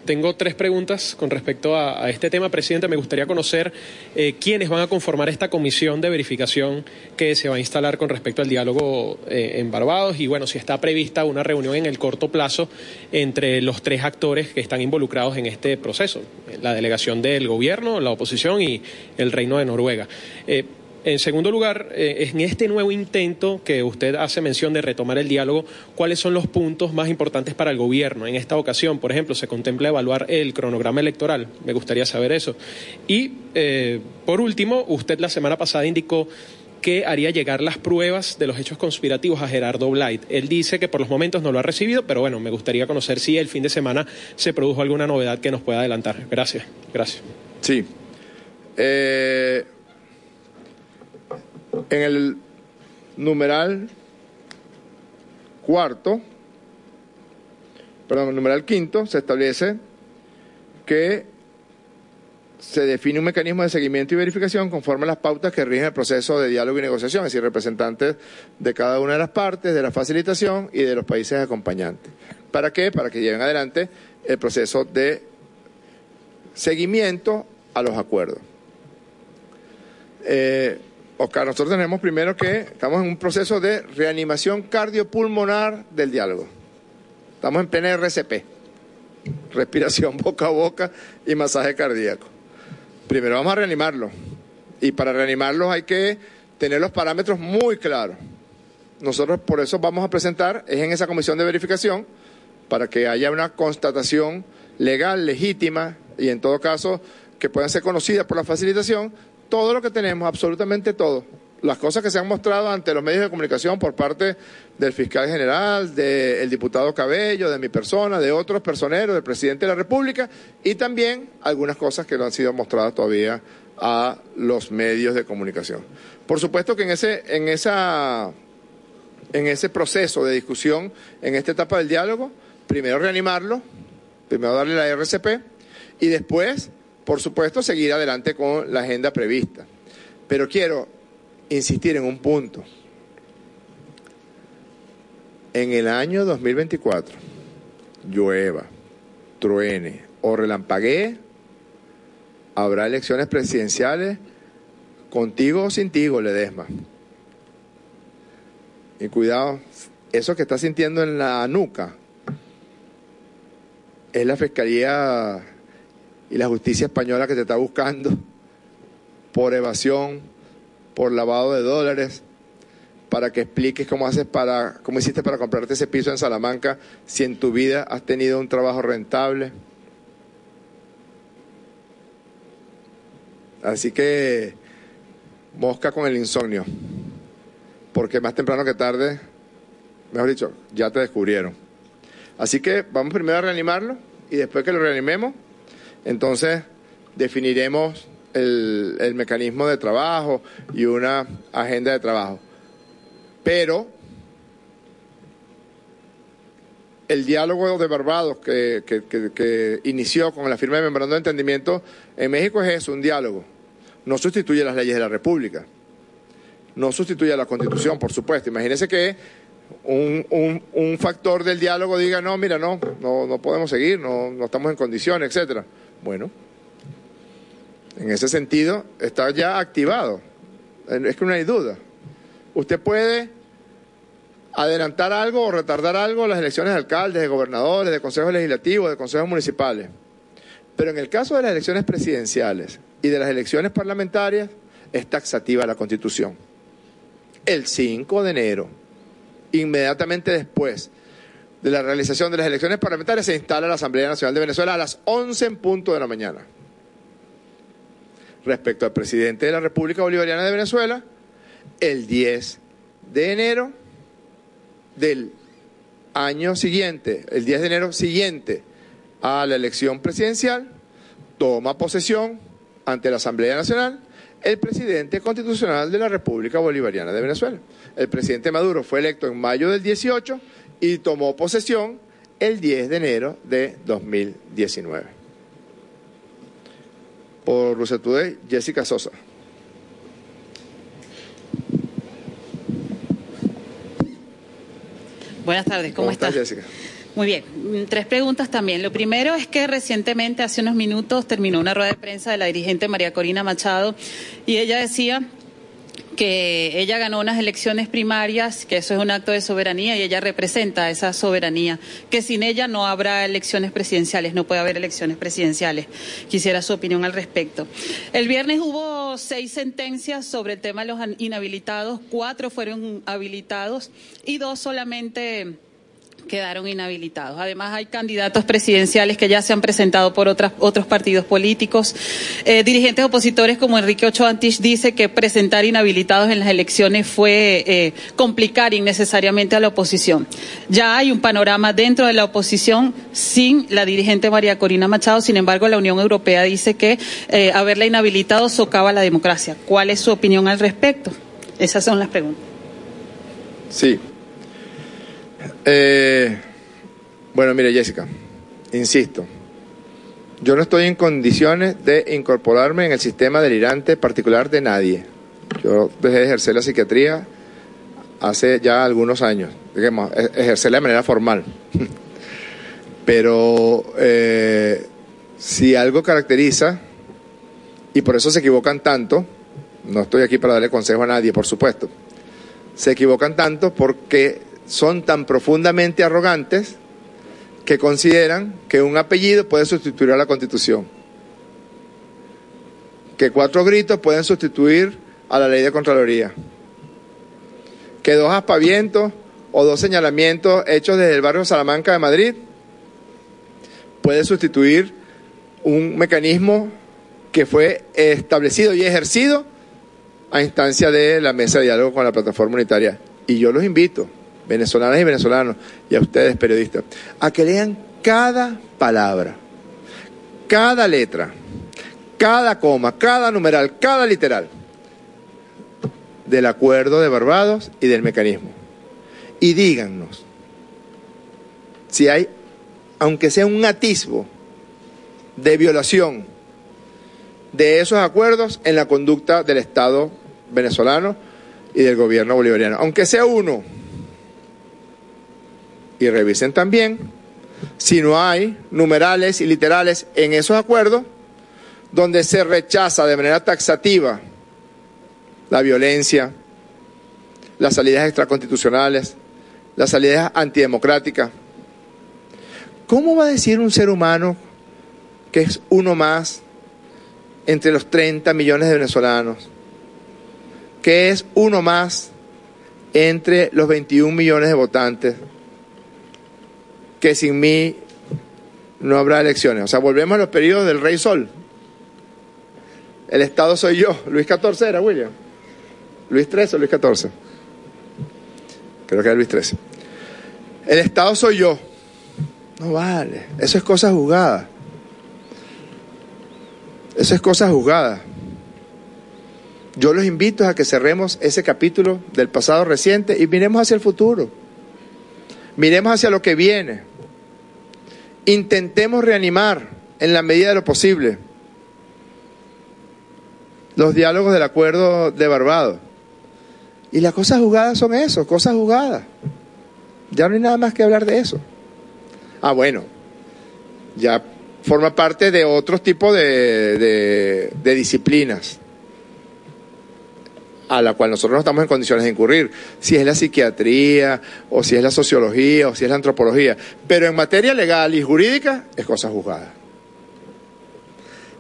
Tengo tres preguntas con respecto a, este tema, presidente. Me gustaría conocer eh, quiénes van a conformar esta comisión de verificación que se va a instalar con respecto al diálogo eh, en Barbados y, bueno, si está prevista una reunión en el corto plazo entre los tres actores que están involucrados en este proceso, la delegación del gobierno, la oposición y el Reino de Noruega. Eh, en segundo lugar, eh, en este nuevo intento que usted hace mención de retomar el diálogo, ¿cuáles son los puntos más importantes para el gobierno en esta ocasión? Por ejemplo, ¿se contempla evaluar el cronograma electoral? Me gustaría saber eso. Y, eh, por último, usted la semana pasada indicó que haría llegar las pruebas de los hechos conspirativos a Gerardo Blight. Él dice que por los momentos no lo ha recibido, pero bueno, me gustaría conocer si el fin de semana se produjo alguna novedad que nos pueda adelantar. Gracias. Gracias. Sí. Eh, en el numeral cuarto, perdón, el numeral quinto se establece que se define un mecanismo de seguimiento y verificación conforme a las pautas que rigen el proceso de diálogo y negociación, es decir, representantes de cada una de las partes, de la facilitación y de los países acompañantes. ¿Para qué? Para que lleven adelante el proceso de seguimiento a los acuerdos. Eh, Oscar, nosotros tenemos primero que estamos en un proceso de reanimación cardiopulmonar del diálogo. Estamos en plena RCP, respiración boca a boca y masaje cardíaco. Primero vamos a reanimarlo. Y para reanimarlos hay que tener los parámetros muy claros. Nosotros por eso vamos a presentar, es en esa comisión de verificación, para que haya una constatación legal, legítima y en todo caso que puedan ser conocidas por la facilitación todo lo que tenemos, absolutamente todo. Las cosas que se han mostrado ante los medios de comunicación por parte del fiscal general, del diputado Cabello, de mi persona, de otros personeros, del presidente de la República y también algunas cosas que no han sido mostradas todavía a los medios de comunicación. Por supuesto que en ese, en esa, en ese proceso de discusión, en esta etapa del diálogo, primero reanimarlo, primero darle la RCP y después por supuesto, seguir adelante con la agenda prevista. Pero quiero insistir en un punto. En el año 2024, llueva, truene o relampaguee, habrá elecciones presidenciales contigo o sin tigo, Ledesma. Y cuidado, eso que está sintiendo en la nuca es la Fiscalía y la justicia española que te está buscando por evasión, por lavado de dólares, para que expliques cómo para, hiciste para comprarte ese piso en Salamanca si en tu vida has tenido un trabajo rentable. Así que mosca con el insomnio, porque más temprano que tarde, mejor dicho, ya te descubrieron. Así que vamos primero a reanimarlo y después que lo reanimemos, entonces, definiremos el, mecanismo de trabajo y una agenda de trabajo. Pero el diálogo de Barbados que, que, inició con la firma de memorando de entendimiento en México es eso, un diálogo. No sustituye las leyes de la República. No sustituye la Constitución, por supuesto. Imagínese que un, un, un, factor del diálogo diga, no, mira, no, no, no podemos seguir, no, no estamos en condiciones, etcétera. Bueno, en ese sentido está ya activado. Es que no hay duda. Usted puede adelantar algo o retardar algo las elecciones de alcaldes, de gobernadores, de consejos legislativos, de consejos municipales. Pero en el caso de las elecciones presidenciales y de las elecciones parlamentarias, es taxativa la Constitución. El 5 de enero, inmediatamente después de la realización de las elecciones parlamentarias se instala la Asamblea Nacional de Venezuela a las 11 en punto de la mañana. respecto al presidente de la República Bolivariana de Venezuela el 10 de enero del año siguiente, el 10 de enero siguiente a la elección presidencial, toma posesión ante la Asamblea Nacional el presidente constitucional de la República Bolivariana de Venezuela. El presidente Maduro fue electo en mayo del 18 y tomó posesión el 10 de enero de 2019. Por Today, Jessica Sosa. Buenas tardes, ¿cómo, ¿Cómo estás, estás? Jessica? Muy bien, mm, tres preguntas también. Lo primero es que recientemente, hace unos minutos, terminó una rueda de prensa de la dirigente María Corina Machado y ella decía que ella ganó unas elecciones primarias, que eso es un acto de soberanía y ella representa esa soberanía, que sin ella no habrá elecciones presidenciales, no puede haber elecciones presidenciales. Quisiera su opinión al respecto. El viernes hubo seis sentencias sobre el tema de los inhabilitados, cuatro fueron habilitados y dos solamente quedaron inhabilitados. Además, hay candidatos presidenciales que ya se han presentado por otras, otros partidos políticos. Eh, dirigentes opositores como Enrique Ochoa Antich dice que presentar inhabilitados en las elecciones fue eh, complicar innecesariamente a la oposición. Ya hay un panorama dentro de la oposición sin la dirigente María Corina Machado. Sin embargo, la Unión Europea dice que eh, haberla inhabilitado socava la democracia. ¿Cuál es su opinión al respecto? Esas son las preguntas. Sí. Eh, bueno, mire, Jessica, insisto, yo no estoy en condiciones de incorporarme en el sistema delirante particular de nadie. Yo dejé de ejercer la psiquiatría hace ya algunos años, digamos, e- ejercerla de manera formal. Pero eh, si algo caracteriza, y por eso se equivocan tanto, no estoy aquí para darle consejo a nadie, por supuesto, se equivocan tanto porque son tan profundamente arrogantes que consideran que un apellido puede sustituir a la Constitución, que cuatro gritos pueden sustituir a la ley de Contraloría, que dos aspavientos o dos señalamientos hechos desde el barrio Salamanca de Madrid puede sustituir un mecanismo que fue establecido y ejercido a instancia de la mesa de diálogo con la plataforma unitaria. Y yo los invito, venezolanas y venezolanos, y a ustedes periodistas, a que lean cada palabra, cada letra, cada coma, cada numeral, cada literal del acuerdo de Barbados y del mecanismo. Y díganos si hay, aunque sea un atisbo de violación de esos acuerdos en la conducta del Estado venezolano y del gobierno bolivariano, aunque sea uno. Y revisen también si no hay numerales y literales en esos acuerdos donde se rechaza de manera taxativa la violencia, las salidas extraconstitucionales, las salidas antidemocráticas. ¿Cómo va a decir un ser humano que es uno más entre los 30 millones de venezolanos, que es uno más entre los 21 millones de votantes, que sin mí no habrá elecciones. O sea, volvemos a los periodos del Rey Sol. El Estado soy yo. Luis XIV era William. Luis XIII o Luis XIV. Creo que era Luis XIII. El Estado soy yo. No vale. Eso es cosa jugada. Eso es cosa jugada. Yo los invito a que cerremos ese capítulo del pasado reciente y miremos hacia el futuro. Miremos hacia lo que viene. Intentemos reanimar en la medida de lo posible los diálogos del acuerdo de Barbados. Y las cosas jugadas son eso, cosas jugadas. Ya no hay nada más que hablar de eso. Ah, bueno, ya forma parte de otros tipos de, de, de disciplinas a la cual nosotros no estamos en condiciones de incurrir, si es la psiquiatría, o si es la sociología, o si es la antropología. Pero en materia legal y jurídica es cosa juzgada.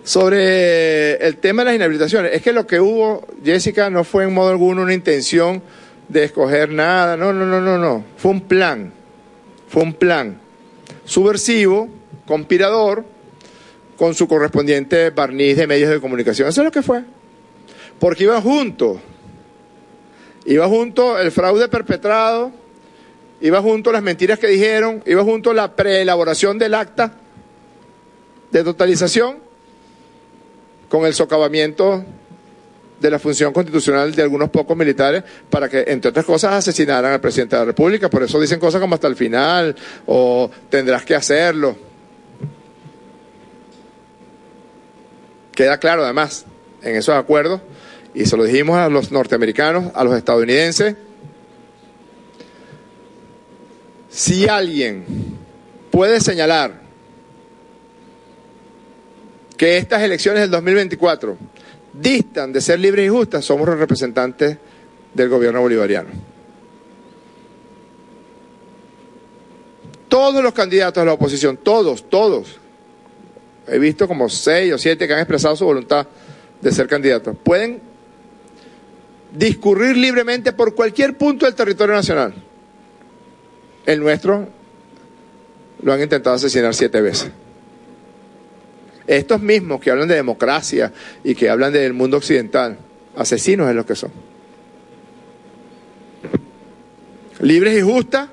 Sobre el tema de las inhabilitaciones, es que lo que hubo, Jessica, no fue en modo alguno una intención de escoger nada, no, no, no, no, no, fue un plan, fue un plan subversivo, conspirador, con su correspondiente barniz de medios de comunicación. Eso es lo que fue. Porque iba junto. Iba junto el fraude perpetrado, iba junto las mentiras que dijeron, iba junto la preelaboración del acta de totalización con el socavamiento de la función constitucional de algunos pocos militares para que, entre otras cosas, asesinaran al presidente de la República. Por eso dicen cosas como hasta el final o tendrás que hacerlo. Queda claro, además, en esos acuerdos, y se lo dijimos a los norteamericanos, a los estadounidenses, si alguien puede señalar que estas elecciones del 2024 distan de ser libres y justas, somos los representantes del gobierno bolivariano. Todos los candidatos de la oposición, todos, todos, he visto como seis o siete que han expresado su voluntad de ser candidatos, pueden discurrir libremente por cualquier punto del territorio nacional. El nuestro lo han intentado asesinar siete veces. Estos mismos que hablan de democracia y que hablan del mundo occidental, asesinos es lo que son. Libres y justas,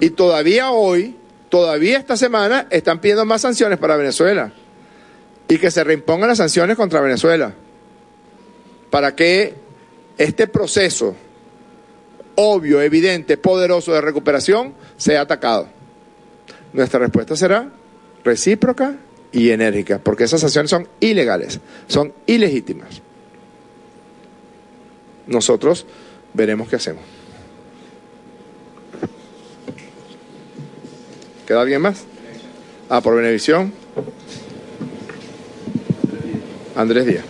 y todavía hoy, todavía esta semana, están pidiendo más sanciones para Venezuela. Y que se reimpongan las sanciones contra Venezuela. Para que este proceso obvio, evidente, poderoso de recuperación sea atacado. Nuestra respuesta será recíproca y enérgica, porque esas sanciones son ilegales, son ilegítimas. Nosotros veremos qué hacemos. ¿Queda alguien más? Ah, por Benevisión. Andrés Díaz.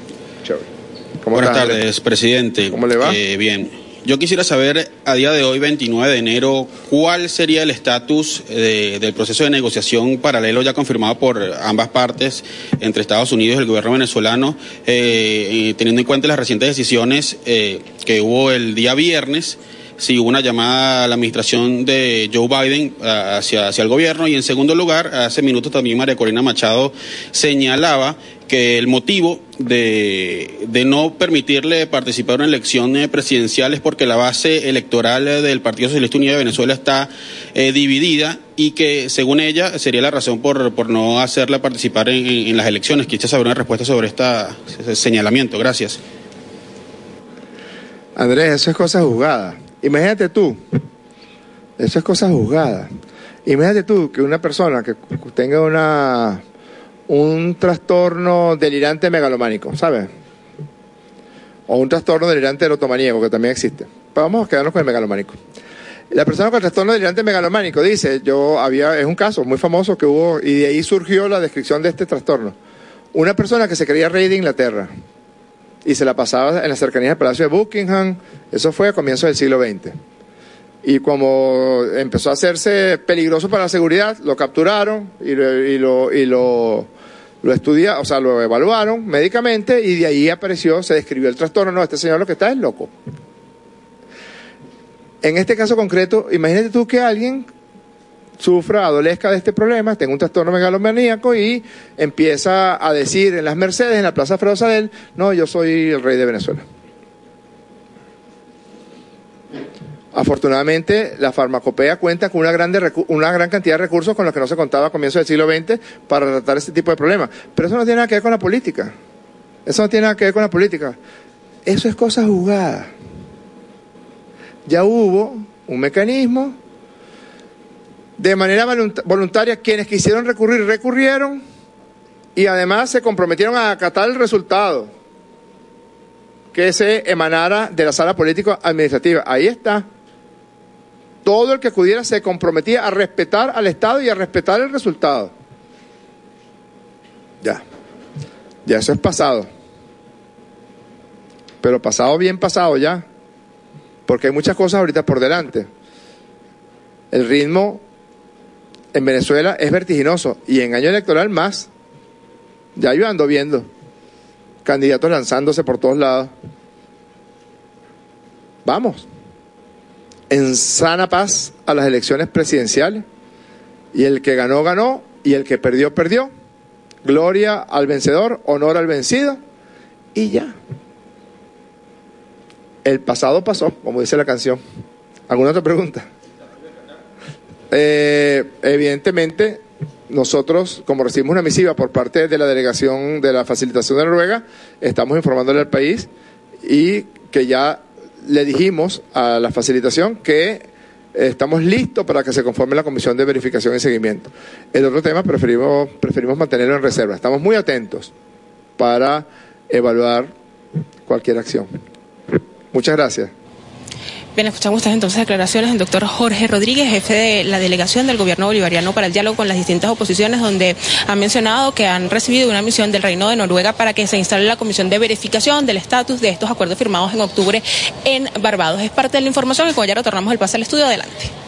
Buenas tardes, presidente. ¿Cómo le va? Eh, bien. Yo quisiera saber, a día de hoy, 29 de enero, cuál sería el estatus eh, del proceso de negociación paralelo ya confirmado por ambas partes, entre Estados Unidos y el gobierno venezolano, eh, teniendo en cuenta las recientes decisiones eh, que hubo el día viernes si hubo una llamada a la administración de Joe Biden hacia, hacia el gobierno y en segundo lugar, hace minutos también María Corina Machado señalaba que el motivo de, de, no permitirle participar en una elección eh, presidencial es porque la base electoral del Partido Socialista Unido de Venezuela está eh, dividida y que, según ella, sería la razón por, por no hacerla participar en, en las elecciones. Quisiera saber una respuesta sobre este señalamiento. Gracias. Andrés, eso es cosa juzgada. Imagínate tú, eso es cosa juzgada. Imagínate tú que una persona que tenga una un trastorno delirante megalománico, ¿sabes? O un trastorno delirante erotomaníaco, que también existe. Pero vamos a quedarnos con el megalománico. La persona con trastorno delirante megalománico dice, yo había, es un caso muy famoso que hubo, y de ahí surgió la descripción de este trastorno. Una persona que se creía rey de Inglaterra y se la pasaba en las cercanías del Palacio de Buckingham, eso fue a comienzos del siglo XX. Y como empezó a hacerse peligroso para la seguridad, lo capturaron y lo, y lo, lo, lo o sea, lo evaluaron médicamente y de ahí apareció, se describió el trastorno. No, este señor lo que está es loco. En este caso concreto, imagínate tú que alguien sufra, adolezca de este problema, tenga un trastorno megalomaníaco y empieza a decir en las Mercedes, en la Plaza Feroza de él, no, yo soy el rey de Venezuela. Afortunadamente, la farmacopea cuenta con una, grande, una gran cantidad de recursos con los que no se contaba a comienzos del siglo XX para tratar este tipo de problemas. Pero eso no tiene nada que ver con la política. Eso no tiene nada que ver con la política. Eso es cosa juzgada. Ya hubo un mecanismo. De manera voluntaria, quienes quisieron recurrir, recurrieron. Y además se comprometieron a acatar el resultado que se emanara de la sala política administrativa. Ahí está todo el que acudiera se comprometía a respetar al Estado y a respetar el resultado. Ya, ya eso es pasado. Pero pasado bien pasado ya, porque hay muchas cosas ahorita por delante. El ritmo en Venezuela es vertiginoso y en año electoral más. Ya yo ando viendo candidatos lanzándose por todos lados. Vamos en sana paz a las elecciones presidenciales y el que ganó, ganó y el que perdió, perdió. gloria al vencedor, honor al vencido y ya. El pasado pasó, como dice la canción. ¿Alguna otra pregunta? Eh, evidentemente, nosotros, como recibimos una misiva por parte de la delegación de la facilitación de Noruega, estamos informándole al país y que ya le dijimos a la facilitación que estamos listos para que se conforme la comisión de verificación y seguimiento. El otro tema preferimos, preferimos mantenerlo en reserva. Estamos muy atentos para evaluar cualquier acción. Muchas gracias. Bien, escuchamos entonces declaraciones del doctor Jorge Rodríguez, jefe de la delegación del gobierno bolivariano para el diálogo con las distintas oposiciones, donde han mencionado que han recibido una misión del Reino de Noruega para que se instale la comisión de verificación del estatus de estos acuerdos firmados en octubre en Barbados. Es parte de la información y con ya retornamos el pase al estudio. Adelante.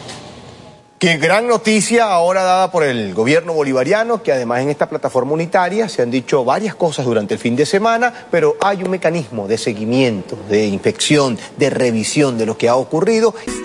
Qué gran noticia ahora dada por el gobierno bolivariano, que además en esta plataforma unitaria se han dicho varias cosas durante el fin de semana, pero hay un mecanismo de seguimiento, de inspección, de revisión de lo que ha ocurrido.